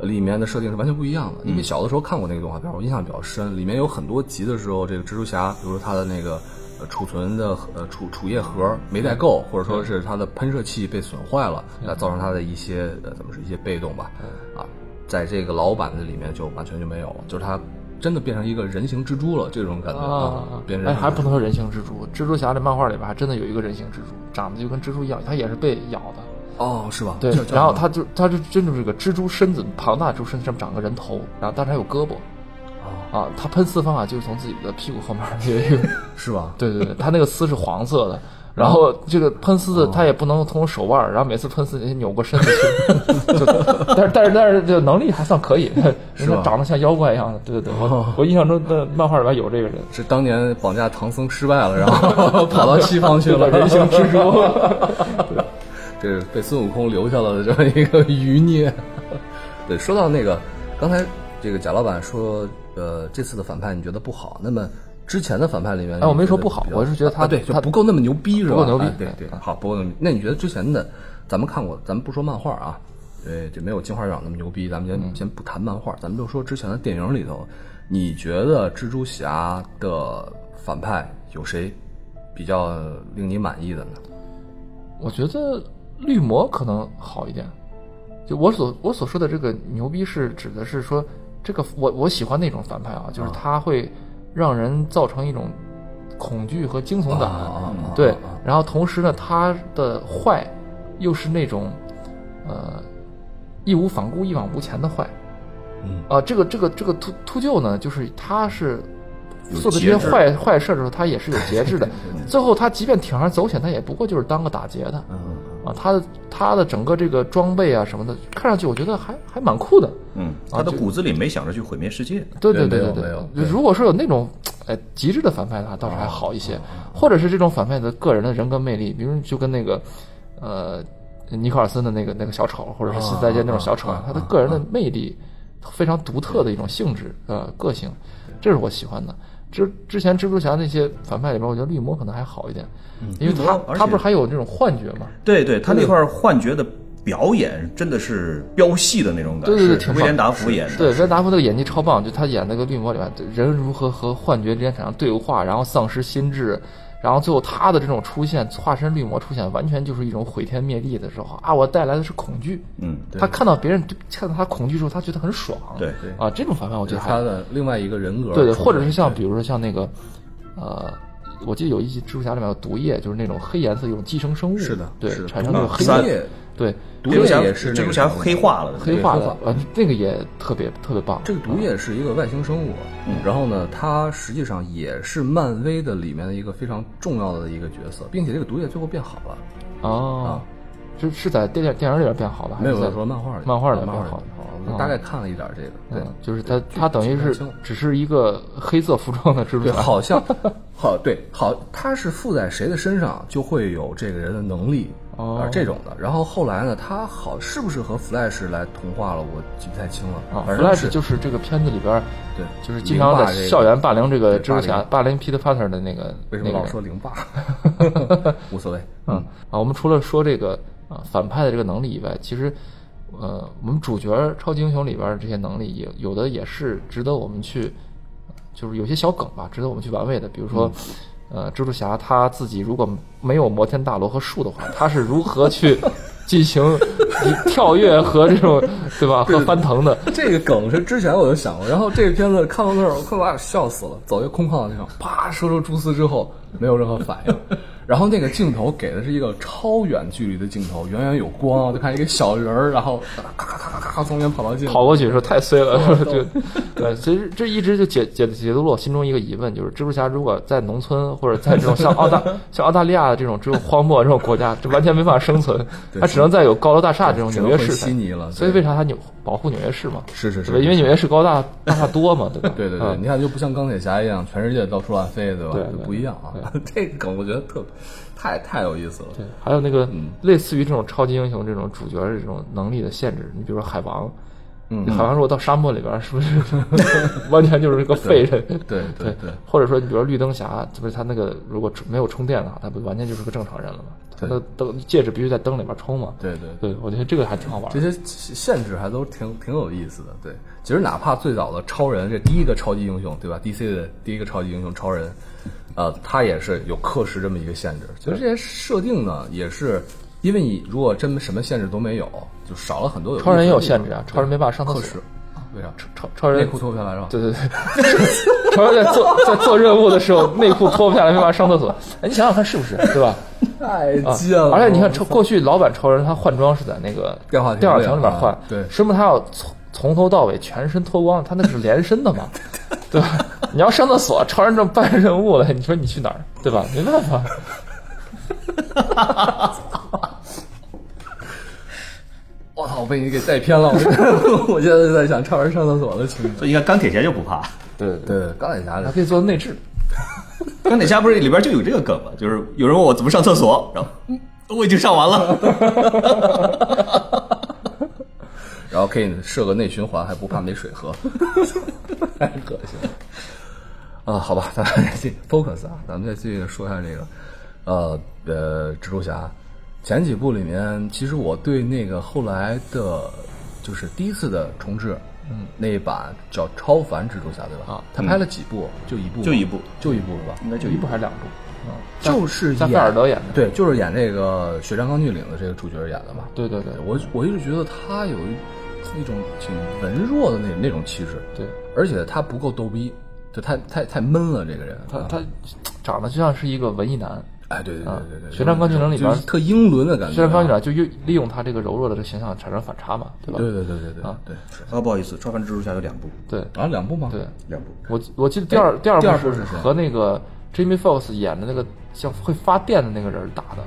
[SPEAKER 1] 里面的设定是完全不一样的。因为小的时候看过那个动画片儿，我印象比较深，里面有很多集的时候，这个蜘蛛侠，比如说他的那个。呃，储存的呃储储液盒没带够，或者说是它的喷射器被损坏了，那造成它的一些呃怎么是一些被动吧，啊，在这个老版的里面就完全就没有了，就是它真的变成一个人形蜘蛛了，这种感觉
[SPEAKER 3] 啊，
[SPEAKER 1] 变成
[SPEAKER 3] 哎，还不能说人形蜘蛛，蜘蛛侠这漫画里边还真的有一个人形蜘蛛，长得就跟蜘蛛一样，它也是被咬的。
[SPEAKER 1] 哦，是吧？
[SPEAKER 3] 对然后
[SPEAKER 1] 什么
[SPEAKER 3] 它就他就真的是个蜘蛛身子，庞大的蜘蛛身上长个人头，然后但是还有胳膊。啊，他喷丝方法就是从自己的屁股后面 (laughs) 有一个，(laughs)
[SPEAKER 1] 是吧？
[SPEAKER 3] 对对对，他那个丝是黄色的，然后这个喷丝的他也不能通手腕儿，然后每次喷丝得扭过身子去，就但是但是但是这能力还算可以，(laughs) 人长得像妖怪一样的，对对对，我我印象中的漫画里边有这个人，
[SPEAKER 1] 是当年绑架唐僧失败了，然后跑到西方去了，
[SPEAKER 3] 人形蜘蛛。
[SPEAKER 1] 这是被孙悟空留下了的这么一个余孽。(laughs) 对，说到那个，刚才这个贾老板说，呃，这次的反派你觉得不好，那么之前的反派里面，
[SPEAKER 3] 哎我没说不好我是觉得他
[SPEAKER 1] 啊对，就不够那么牛逼是吧？
[SPEAKER 3] 不够牛逼
[SPEAKER 1] 哎对对
[SPEAKER 3] 对，
[SPEAKER 1] 好，不够那么。那你觉得之前的，咱们看过，咱们不说漫画啊，对，就没有金花长那么牛逼，咱们先、先不谈漫画，咱们就说之前的电影里头，你觉得蜘蛛侠的反派有谁比较令你满意的呢？
[SPEAKER 3] 我觉得绿魔可能好一点。就我所我所说的这个牛逼，是指的是说，这个我我喜欢那种反派啊，就是他会让人造成一种恐惧和惊悚感，对。然后同时呢，他的坏又是那种呃义无反顾、一往无前的坏。
[SPEAKER 1] 嗯
[SPEAKER 3] 啊，这个这个这个秃秃鹫呢，就是他是做的这些坏坏事的时候，他也是有节制的。(laughs) 最后他即便铤而走险，他也不过就是当个打劫的。
[SPEAKER 1] 嗯
[SPEAKER 3] 啊，他的他的整个这个装备啊什么的，看上去我觉得还还蛮酷的。
[SPEAKER 4] 嗯，他的骨子里没想着去毁灭世界。
[SPEAKER 3] 对对
[SPEAKER 1] 没
[SPEAKER 3] 对对
[SPEAKER 1] 没有
[SPEAKER 3] 对，如果说有那种哎极致的反派的话，倒是还好一些，或者是这种反派的个人的人格魅力，比如就跟那个呃尼克尔森的那个那个小丑，或者是新再见那种小丑，他的个人的魅力非常独特的一种性质呃个性，这是我喜欢的。之之前蜘蛛侠那些反派里边，我觉得绿魔可能还好一点，因为他他不是还有那种幻觉吗？
[SPEAKER 4] 对对，他那块幻觉的表演真的是飙戏的那种感觉。
[SPEAKER 3] 对对对挺
[SPEAKER 4] 威廉达福演的。
[SPEAKER 3] 对，威廉达福那个演技超棒，就他演那个绿魔里面，人如何和幻觉之间产生对话，然后丧失心智，然后最后他的这种出现，化身绿魔出现，完全就是一种毁天灭地的时候啊！我带来的是恐惧。
[SPEAKER 4] 嗯，
[SPEAKER 3] 他看到别人看到他恐惧的时候，他觉得很爽。
[SPEAKER 4] 对
[SPEAKER 1] 对
[SPEAKER 3] 啊，这种反派我觉得还
[SPEAKER 1] 他的另外一个人格。
[SPEAKER 3] 对对，或者是像比如说像那个，呃，我记得有一集蜘蛛侠里面有毒液，就是那种黑颜色一种寄生生物，
[SPEAKER 1] 是的
[SPEAKER 3] 对产生那种黑
[SPEAKER 4] 三
[SPEAKER 3] 色，对，
[SPEAKER 1] 毒
[SPEAKER 4] 蜘蛛侠
[SPEAKER 1] 液也是那个
[SPEAKER 4] 蜘蛛侠黑化了，
[SPEAKER 3] 黑化的
[SPEAKER 1] 黑化，
[SPEAKER 3] 呃，那个也特别特别棒。
[SPEAKER 1] 这个毒液是一个外星生物，然后呢，它实际上也是漫威的里面的一个非常重要的一个角色，并且这个毒液最后变好了。
[SPEAKER 3] 哦，是是在电影电影里边变好了，还
[SPEAKER 1] 没有
[SPEAKER 3] 是在
[SPEAKER 1] 说漫画里，
[SPEAKER 3] 漫画里
[SPEAKER 1] 漫画里
[SPEAKER 3] 变好的
[SPEAKER 1] 变好了。我大概看了一点这个，对
[SPEAKER 3] 嗯，就是他他等于是只是一个黑色服装的蜘蛛
[SPEAKER 1] 对，
[SPEAKER 3] 侠，(laughs)
[SPEAKER 1] 好像好对好，他是附在谁的身上就会有这个人的能力。
[SPEAKER 3] 哦
[SPEAKER 1] 啊，这种的，然后后来呢，他好是不是和 Flash 来同化了？我记不太清了。
[SPEAKER 3] 啊，Flash 就是这个片子里边，
[SPEAKER 1] 对，
[SPEAKER 3] 就是经常在校园霸凌这个蜘蛛侠，
[SPEAKER 1] 霸
[SPEAKER 3] 霸凌 Peter Parker 的那个
[SPEAKER 1] 为什么老说零霸？(laughs) 无所谓。
[SPEAKER 3] 嗯啊，我们除了说这个啊反派的这个能力以外，其实呃，我们主角超级英雄里边的这些能力也有的也是值得我们去，就是有些小梗吧，值得我们去玩味的。比如说，呃，蜘蛛侠他自己如果没有摩天大楼和树的话，他是如何去 (laughs) 进行跳跃和这种对吧和翻腾的？
[SPEAKER 1] 这个梗是之前我就想过，然后这个片子看到那儿，我快把我笑死了。走一个空旷的地方，啪射出蛛丝之后，没有任何反应。然后那个镜头给的是一个超远距离的镜头，远远有光，就看一个小人儿，然后咔咔咔咔咔从远跑到近，
[SPEAKER 3] 跑过去说太碎了，就对，其实这一直就解解解读了我心中一个疑问，就是蜘蛛侠如果在农村或者在这种像澳大 (laughs) 像澳大利亚的这种只有荒漠这种国家，这完全没法生存，它只能在有高楼大厦这种纽约市才
[SPEAKER 1] 悉尼了。
[SPEAKER 3] 所以为啥它纽保护纽约市嘛？
[SPEAKER 1] 是是是
[SPEAKER 3] 对？因为纽约市高大大厦多嘛，(laughs) 对吧？
[SPEAKER 1] 对对对，
[SPEAKER 3] 嗯
[SPEAKER 1] 你看就不像钢铁侠一样，全世界到处乱飞，对吧？不一样啊。(laughs) 这个梗我觉得特太太有意思了。
[SPEAKER 3] 对，还有那个
[SPEAKER 1] 嗯
[SPEAKER 3] 类似于这种超级英雄这种主角的这种能力的限制，你比如说海王，
[SPEAKER 1] 嗯
[SPEAKER 3] 海王如果到沙漠里边，是不是 (laughs) 完全就是个废人？
[SPEAKER 1] 对对
[SPEAKER 3] 对
[SPEAKER 1] 对，
[SPEAKER 3] 或者说，你比如说绿灯侠，不是他那个如果没有充电的话，他不完全就是个正常人了吗？他
[SPEAKER 1] 对
[SPEAKER 3] 的灯戒指必须在灯里边充嘛。
[SPEAKER 1] 对对
[SPEAKER 3] 对，我觉得这个还挺好玩。
[SPEAKER 1] 这些限制还都挺挺有意思的。对，其实哪怕最早的超人，这第一个超级英雄，对吧？DC 的第一个超级英雄超人，呃，他也是有课时这么一个限制。其实这些设定呢，也是因为你如果真什么限制都没有，就少了很多
[SPEAKER 3] 超人也有限制啊，超人没办法上厕所？
[SPEAKER 1] 为啥？
[SPEAKER 3] 超超超人
[SPEAKER 1] 内裤脱不下来是吧？
[SPEAKER 3] 对对对，(laughs) 超人在做在做任务的时候，(laughs) 内裤脱不下来，没办法上厕所。哎，你想想看是不是，对吧？(laughs)
[SPEAKER 1] 太
[SPEAKER 3] 啊
[SPEAKER 1] 贱了！
[SPEAKER 3] 而且你看，超过去老版超人他换装是在那个
[SPEAKER 1] 电话亭
[SPEAKER 3] 电话亭里边换，
[SPEAKER 1] 对
[SPEAKER 3] 说明他要从从头到尾全身脱光，他那是连身的嘛，对吧？(laughs) 你要上厕所，超人正办任务了，你说你去哪儿，对吧？没办法。(laughs)
[SPEAKER 1] 我操，我被你给带偏了。我我现在在想超人上厕所的情景。
[SPEAKER 4] 所以你看钢铁侠就不怕，
[SPEAKER 3] 对对对，
[SPEAKER 1] 钢铁侠的
[SPEAKER 3] 还可以做内置。
[SPEAKER 4] 钢铁侠不是里边就有这个梗吗，就是有人问我怎么上厕所，然后嗯我已经上完了。(laughs)
[SPEAKER 1] 然后可以设个内循环，还不怕没水喝，太恶心了。啊，好吧，咱们继 focus 啊，咱们再继续说一下这个，呃呃，蜘蛛侠前几部里面，其实我对那个后来的，就是第一次的重置，嗯，那一版叫超凡蜘蛛侠，对吧？
[SPEAKER 3] 啊，
[SPEAKER 1] 他拍了几部？就一部，
[SPEAKER 4] 就一部
[SPEAKER 1] 就一部是吧？
[SPEAKER 4] 应该就
[SPEAKER 3] 一部还是两部？
[SPEAKER 1] 啊就是
[SPEAKER 3] 加
[SPEAKER 1] 演
[SPEAKER 3] 菲尔德演的
[SPEAKER 1] 对，就是演这个血战钢锯岭的这个主角演的嘛。
[SPEAKER 3] 对对对
[SPEAKER 1] 我我一直觉得他有一一种挺文弱的那那种气质，
[SPEAKER 3] 对，
[SPEAKER 1] 而且他不够逗逼，就太太太闷了这个人。啊
[SPEAKER 3] 他他长得就像是一个文艺男。
[SPEAKER 1] 哎，对对对
[SPEAKER 3] 啊
[SPEAKER 1] 对对，
[SPEAKER 3] 血战钢锯岭里边
[SPEAKER 1] 特英伦的感觉啊。
[SPEAKER 3] 虽然钢锯岭就用利用他这个柔弱的这个形象产生反差嘛，对吧？
[SPEAKER 1] 对对对对对
[SPEAKER 3] 啊
[SPEAKER 1] 对
[SPEAKER 4] 啊，不好意思，超凡蜘蛛侠有两部，
[SPEAKER 3] 对
[SPEAKER 1] 啊，两部吗？
[SPEAKER 3] 对，
[SPEAKER 4] 两部。
[SPEAKER 3] 我我记得第二
[SPEAKER 1] 哎
[SPEAKER 3] 第二部
[SPEAKER 1] 部是
[SPEAKER 3] 和那个 Jamie Foxx 演的那个像会发电的那个人打的，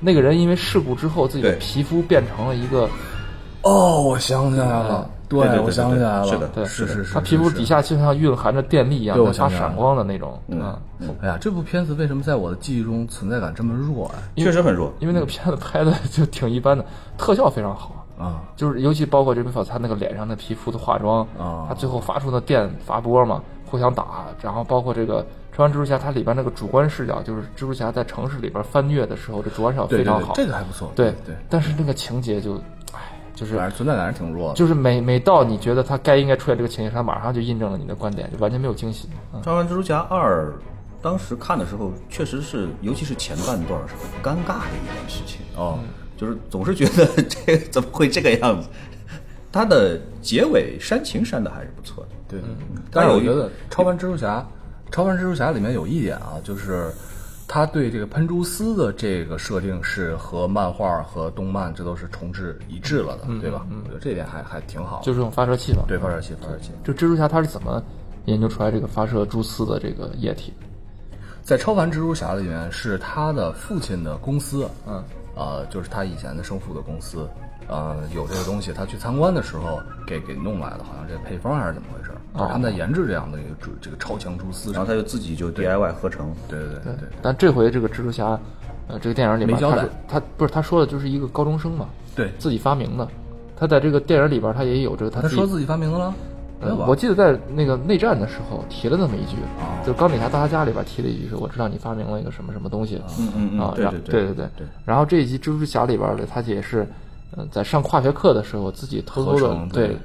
[SPEAKER 3] 那个人因为事故之后，自己的皮肤变成了一个
[SPEAKER 1] 哦，我想起来了，
[SPEAKER 4] 对对对
[SPEAKER 1] 我想起来了，
[SPEAKER 4] 是的
[SPEAKER 3] 对，
[SPEAKER 1] 是是是，
[SPEAKER 3] 他皮肤底。下就像蕴含着电力一样，
[SPEAKER 1] 对我
[SPEAKER 3] 在发闪光的那种，嗯，
[SPEAKER 1] 哎呀，这部片子为什么在我的记忆中存在感这么弱啊？
[SPEAKER 4] 确实很弱。
[SPEAKER 3] 因为那个片子拍的 (laughs) 就挺一般的，特效非常好。
[SPEAKER 1] 啊，
[SPEAKER 3] 就是尤其包括这个他那个脸上的皮肤的化妆
[SPEAKER 1] 啊
[SPEAKER 3] 他最后发出的电发波嘛，互相打，然后包括这个《穿完蜘蛛侠》，它里边那个主观视角，就是蜘蛛侠在城市里边翻越的时候，这主观视角
[SPEAKER 1] 对对对
[SPEAKER 3] 非常好。
[SPEAKER 1] 这个还不错。
[SPEAKER 3] 对
[SPEAKER 1] 对，
[SPEAKER 3] 但是那个情节就，唉，就是
[SPEAKER 1] 反正存在感是挺弱的。
[SPEAKER 3] 就是每每到你觉得他该应该出现这个情节他，马上就印证了你的观点，就完全没有惊喜。嗯，《
[SPEAKER 4] 超人蜘蛛侠二》当时看的时候，确实是，尤其是前半段是很尴尬的一件事情。
[SPEAKER 1] 哦，
[SPEAKER 4] 就是总是觉得 (laughs) 这怎么会这个样子？它的结尾煽情煽的还是不错的。
[SPEAKER 1] 对，
[SPEAKER 3] 嗯
[SPEAKER 1] 但是我觉得《超凡蜘蛛侠》《超凡蜘蛛侠》里面有一点啊，就是他对这个喷蛛丝的这个设定是和漫画和动漫这都是重置一致了的，对吧？我觉得这点还还挺好
[SPEAKER 3] 就是用发射器嘛。
[SPEAKER 1] 对发射器，发射器。
[SPEAKER 3] 就蜘蛛侠他是怎么研究出来这个发射蛛丝的这个液体？
[SPEAKER 1] 在《超凡蜘蛛侠》里面是他的父亲的公司，
[SPEAKER 3] 嗯，
[SPEAKER 1] 呃，就是他以前的生父的公司，呃，有这个东西，他去参观的时候给给弄来的，好像这配方还是怎么回事？就他们在研制这样的一个蛛这个超强蛛丝，
[SPEAKER 4] 然后他就自己就 DIY 合成。
[SPEAKER 1] 对对对对。
[SPEAKER 3] 但这回这个蜘蛛侠，呃，这个电影里面
[SPEAKER 1] 没交代。
[SPEAKER 3] 他说他不是他说的就是一个高中生嘛，
[SPEAKER 1] 对，
[SPEAKER 3] 自己发明的。他在这个电影里边，他也有这个他。
[SPEAKER 1] 他说自己发明的了？
[SPEAKER 3] 我记得在那个内战的时候提了那么一句，
[SPEAKER 1] 哦
[SPEAKER 3] 就是钢铁侠到他家里边提了一句说：“我知道你发明了一个什么什么东西。”
[SPEAKER 4] 嗯嗯嗯
[SPEAKER 3] 啊，
[SPEAKER 4] 对对对
[SPEAKER 3] 对对
[SPEAKER 4] 对。
[SPEAKER 3] 然后这一集蜘蛛侠里边的他也是，呃，在上化学课的时候自己偷偷的
[SPEAKER 1] 对，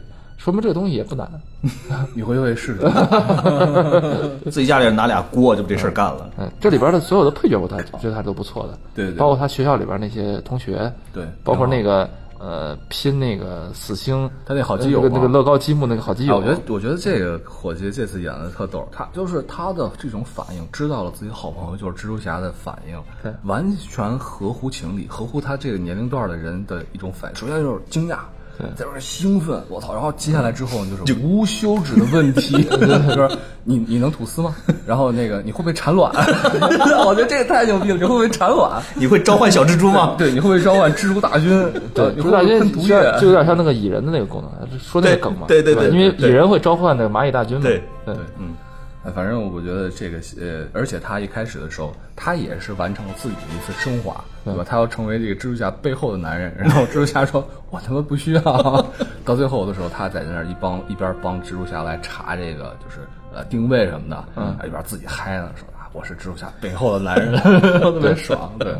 [SPEAKER 3] 说明这个东西也不难。(laughs)
[SPEAKER 1] 你回回试试。(laughs)
[SPEAKER 4] 自己家里人拿俩锅就把这事儿干了。
[SPEAKER 3] 嗯，这里边的所有的配角我都觉得还都不错的，
[SPEAKER 1] 对对对
[SPEAKER 3] 包括他学校里边那些同学，
[SPEAKER 1] 对
[SPEAKER 3] 包括那个呃拼那个死星，
[SPEAKER 1] 他那好基友
[SPEAKER 3] 呃那个那个乐高积木那个好基友，
[SPEAKER 1] 啊我觉得，我觉得这个伙计这次演的特逗，他就是他的这种反应，知道了自己好朋友就是蜘蛛侠的反应，
[SPEAKER 3] 对
[SPEAKER 1] 完全合乎情理，合乎他这个年龄段的人的一种反应。首先就是惊讶，
[SPEAKER 3] 对
[SPEAKER 1] 再就是兴奋，我操！然后接下来之后就是无休止的问题，(laughs) 就是你你能吐丝吗？然后那个你会不会产卵？(laughs) 我觉得这个太牛逼了，你会不会产卵？
[SPEAKER 4] 你会召唤小蜘蛛吗？(laughs)
[SPEAKER 1] 对，你会不会召唤蜘蛛大军？
[SPEAKER 3] 对，蜘蛛大军
[SPEAKER 1] 毒
[SPEAKER 3] 就
[SPEAKER 1] 液？
[SPEAKER 3] 就有点像那个蚁人的那个功能，说那个梗嘛，
[SPEAKER 4] 对对对
[SPEAKER 3] 因为蚁人会召唤那个蚂蚁大军嘛，
[SPEAKER 4] 对
[SPEAKER 3] 对
[SPEAKER 1] 嗯，呃反正我觉得这个呃，而且他一开始的时候，他也是完成了自己的一次升华，对吧？他要成为这个蜘蛛侠背后的男人，然后蜘蛛侠说：“我他妈不需要。(laughs) ”到最后的时候，他在那儿一帮一边帮蜘蛛侠来查这个就是呃定位什么的，嗯，一边自己嗨呢，说啊我是蜘蛛侠背后的男人，(laughs) 特别爽，(laughs) 对。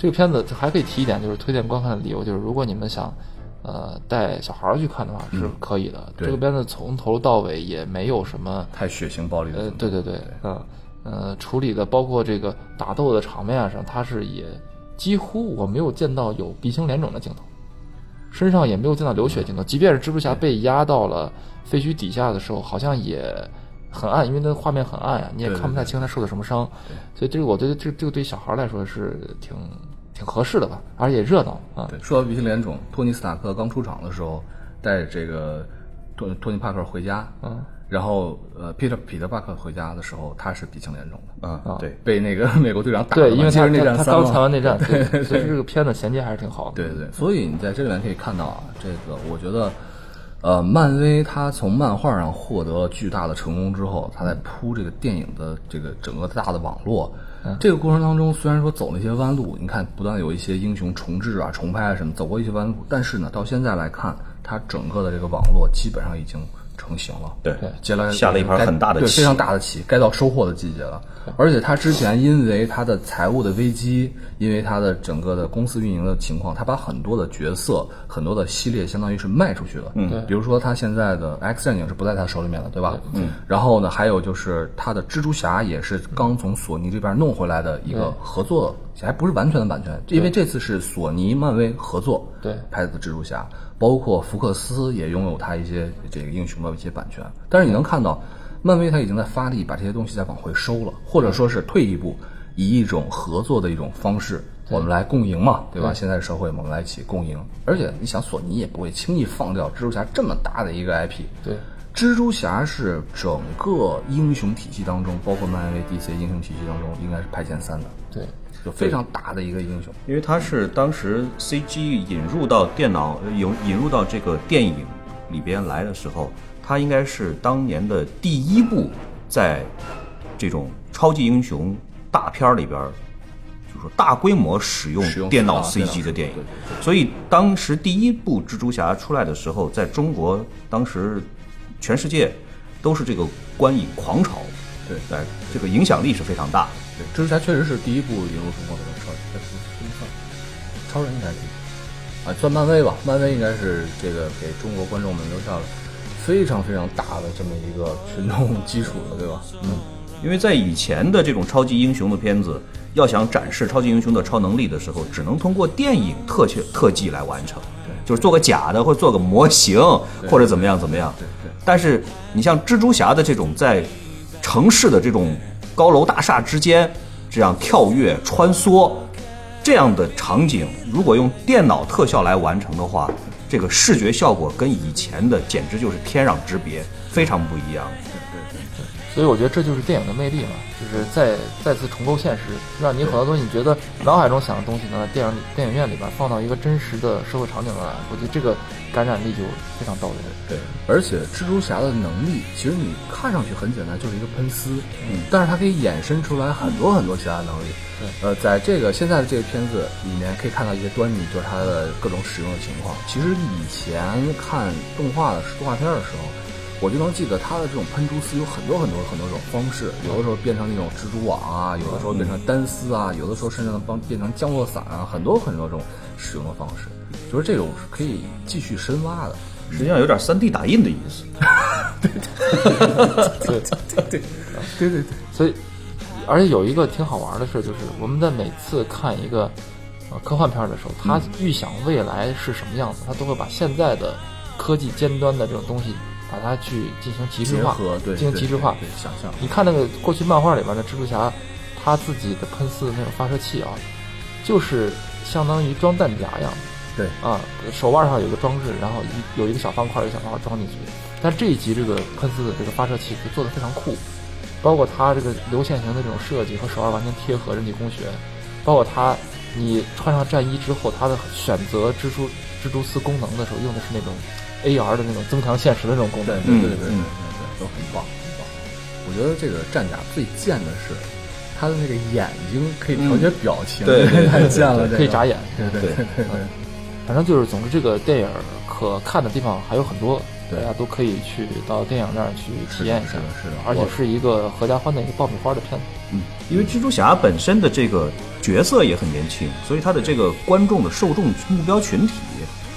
[SPEAKER 3] 这个片子还可以提一点，就是推荐观看的理由，就是如果你们想，呃，带小孩儿去看的话是可以的。
[SPEAKER 1] 对。
[SPEAKER 3] 这个片子从头到尾也没有什么，
[SPEAKER 1] 太血腥暴力的
[SPEAKER 3] 呃
[SPEAKER 1] 存，在，
[SPEAKER 3] 对对对，嗯，呃，处理的包括这个打斗的场面上，它是也几乎我没有见到有鼻青脸肿的镜头，身上也没有见到流血镜头。即便是蜘蛛侠被压到了废墟底下的时候，好像也很暗，因为那画面很暗呀、你也看不太清他受的什么伤。所以这个我觉得这这个对小孩来说是挺挺合适的吧，而且也热闹啊。
[SPEAKER 1] 对，说到鼻青脸肿，托尼斯塔克刚出场的时候，带着这个托托尼帕克回家，
[SPEAKER 3] 嗯，
[SPEAKER 1] 然后呃，彼得彼得帕克回家的时候，他是鼻青脸肿的，
[SPEAKER 4] 啊，对，
[SPEAKER 1] 被那个美国队长打了
[SPEAKER 3] 对，因为他
[SPEAKER 1] 接着内战
[SPEAKER 3] 他他
[SPEAKER 1] 三嘛
[SPEAKER 3] 刚参完内战，对，(laughs) 所以这个片子衔接还是挺好的。
[SPEAKER 1] 对对对，所以你在这里面可以看到啊，这个我觉得，呃，漫威他从漫画上获得巨大的成功之后，他在铺这个电影的这个整个大的网络。这个过程当中，虽然说走了一些弯路，你看不断有一些英雄重置啊、重拍啊什么，走过一些弯路，但是呢，到现在来看，它整个的这个网络基本上已经成型了。
[SPEAKER 4] 对
[SPEAKER 1] 接了
[SPEAKER 4] 下了一盘，很大的棋
[SPEAKER 1] 非常大的棋，该到收获的季节了。而且他之前因为他的财务的危机，因为他的整个的公司运营的情况，他把很多的角色、很多的系列相当于是卖出去了。嗯，比如说他现在的 X 战警是不在他手里面了，对吧？嗯。然后呢，还有就是他的蜘蛛侠也是刚从索尼这边弄回来的一个合作，还不是完全的版权，因为这次是索尼漫威合作
[SPEAKER 3] 对
[SPEAKER 1] 拍的蜘蛛侠，包括福克斯也拥有他一些这个英雄的一些版权。但是你能看到，漫威它已经在发力把这些东西再往回收了，或者说是退一步，以一种合作的一种方式，我们来共赢嘛，对吧？现在社会，我们来一起共赢。而且你想，索尼也不会轻易放掉蜘蛛侠这么大的一个 IP。
[SPEAKER 3] 对，
[SPEAKER 1] 蜘蛛侠是整个英雄体系当中，包括漫威、DC 英雄体系当中，应该是排前三的。
[SPEAKER 3] 对，
[SPEAKER 1] 就非常大的一个英雄。
[SPEAKER 4] 因为他是当时 CG 引入到电脑引引入到这个电影里边来的时候，他应该是当年的第一部在这种超级英雄大片里边，就是说大规模使用电脑
[SPEAKER 1] 啊电脑
[SPEAKER 4] CG 的电影。所以当时第一部蜘蛛侠出来的时候，在中国当时全世界都是这个观影狂潮，
[SPEAKER 1] 对
[SPEAKER 4] 哎，这个影响力是非常大的。
[SPEAKER 1] 对，蜘蛛侠确实是第一部引入中国的超人，这不不能算，超人应该是。啊，算漫威吧，漫威应该是这个给中国观众们留下了非常非常大的这么一个群众基础的，对吧？嗯，
[SPEAKER 4] 因为在以前的这种超级英雄的片子，要想展示超级英雄的超能力的时候，只能通过电影特效特技来完成，就是做个假的或者做个模型或者怎么样怎么样。
[SPEAKER 1] 对对。
[SPEAKER 4] 但是你像蜘蛛侠的这种在城市的这种高楼大厦之间这样跳跃穿梭这样的场景，如果用电脑特效来完成的话，这个视觉效果跟以前的简直就是天壤之别，非常不一样。
[SPEAKER 3] 所以我觉得这就是电影的魅力嘛，就是再再次重构现实，让你很多东西你觉得脑海中想的东西呢，在电影里电影院里边放到一个真实的社会场景上来，我觉得这个感染力就非常到位。
[SPEAKER 1] 对，而且蜘蛛侠的能力，其实你看上去很简单，就是一个喷丝，嗯，但是它可以衍生出来很多很多其他的能力。
[SPEAKER 3] 对，
[SPEAKER 1] 呃，在这个现在的这个片子里面可以看到一些端倪，就是它的各种使用的情况。其实以前看动画的动画片的时候，我就能记得它的这种喷蛛丝有很多很多很多种方式，有的时候变成那种蜘蛛网啊，有的时候变成单丝啊，有的时候甚至能帮变成降落伞啊，很多很多种使用的方式，就是这种是可以继续深挖的。
[SPEAKER 4] 实际上有点 3D 打印的意思。
[SPEAKER 3] 对对对对，所以而且有一个挺好玩的事，就是我们在每次看一个呃科幻片的时候，他预想未来是什么样子，他都会把现在的科技尖端的这种东西，把它去进行极致化，
[SPEAKER 1] 对，
[SPEAKER 3] 进行极致化。
[SPEAKER 1] 想象。
[SPEAKER 3] 你看那个过去漫画里边的蜘蛛侠，他自己的喷丝的那种发射器啊，就是相当于装弹夹一样。
[SPEAKER 1] 对
[SPEAKER 3] 啊，手腕上有个装置，然后一有一个小方块，有一个小方块装进去。但这一集这个喷丝的这个发射器就做的非常酷，包括它这个流线型的这种设计和手腕完全贴合人体工学，包括它你穿上战衣之后，它的选择蜘蛛蜘蛛丝功能的时候用的是那种 AR 的那种增强现实的这种功能。
[SPEAKER 1] 对对对对对
[SPEAKER 4] 嗯
[SPEAKER 1] 对，都很棒很棒。我觉得这个战甲最贱的是他的那个眼睛可以调节表情，
[SPEAKER 4] 对 (laughs)
[SPEAKER 1] 太贱了，
[SPEAKER 3] 可以眨眼。
[SPEAKER 1] 对对对对对。
[SPEAKER 3] 反正就是，总之这个电影可看的地方还有很多，大家都可以去到电影那儿去体验一下
[SPEAKER 1] 是的是的
[SPEAKER 3] 而且是一个合家欢的一个爆米花的片子。
[SPEAKER 4] 嗯，因为蜘蛛侠本身的这个角色也很年轻，所以他的这个观众的受众目标群体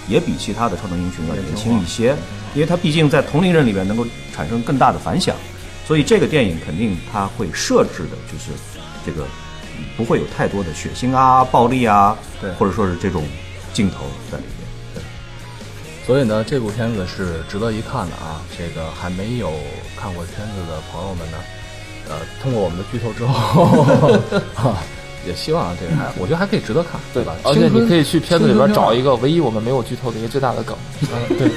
[SPEAKER 4] 也比其他的超能英雄要年轻一些，因为他毕竟在同龄人里面能够产生更大的反响，所以这个电影肯定它会设置的就是这个嗯不会有太多的血腥啊、暴力啊，
[SPEAKER 1] 对
[SPEAKER 4] 或者说是这种镜头在里面。
[SPEAKER 1] 所以呢，这部片子是值得一看的啊。这个还没有看过片子的朋友们呢，呃，通过我们的剧透之后，啊，(laughs) 也希望这个还，我觉得还可以值得看，对吧？
[SPEAKER 3] 而且你可以去片子里边找一
[SPEAKER 1] 个，
[SPEAKER 3] 唯一我们没有剧透的一个最大的梗。
[SPEAKER 1] 嗯对，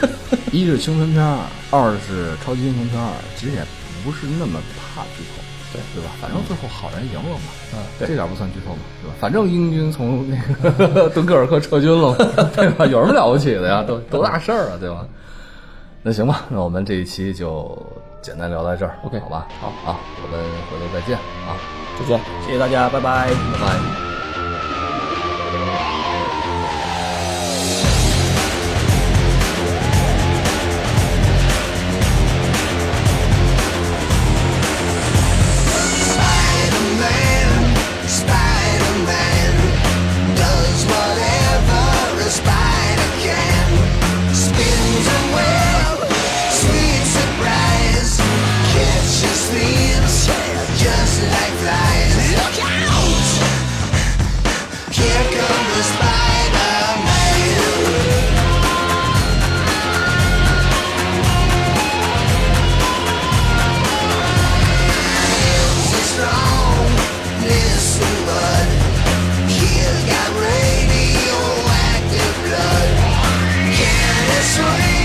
[SPEAKER 1] 一是青春片儿，二是超级英雄片儿，其实也不是那么怕剧透，对对吧？反正最后好人赢了嘛，嗯，这点不算剧透嘛，对吧？反正英军从那个 (laughs) 敦刻尔克撤军了嘛，(laughs) 对吧？有什么了不起的呀？都多大事儿啊，对吧？那行吧，那我们这一期就简单聊到这儿
[SPEAKER 3] OK
[SPEAKER 1] 好吧？
[SPEAKER 3] 好
[SPEAKER 1] 啊，我们回头再见啊，
[SPEAKER 3] 再见。
[SPEAKER 4] 谢谢大家，拜拜。
[SPEAKER 1] 拜拜。
[SPEAKER 6] special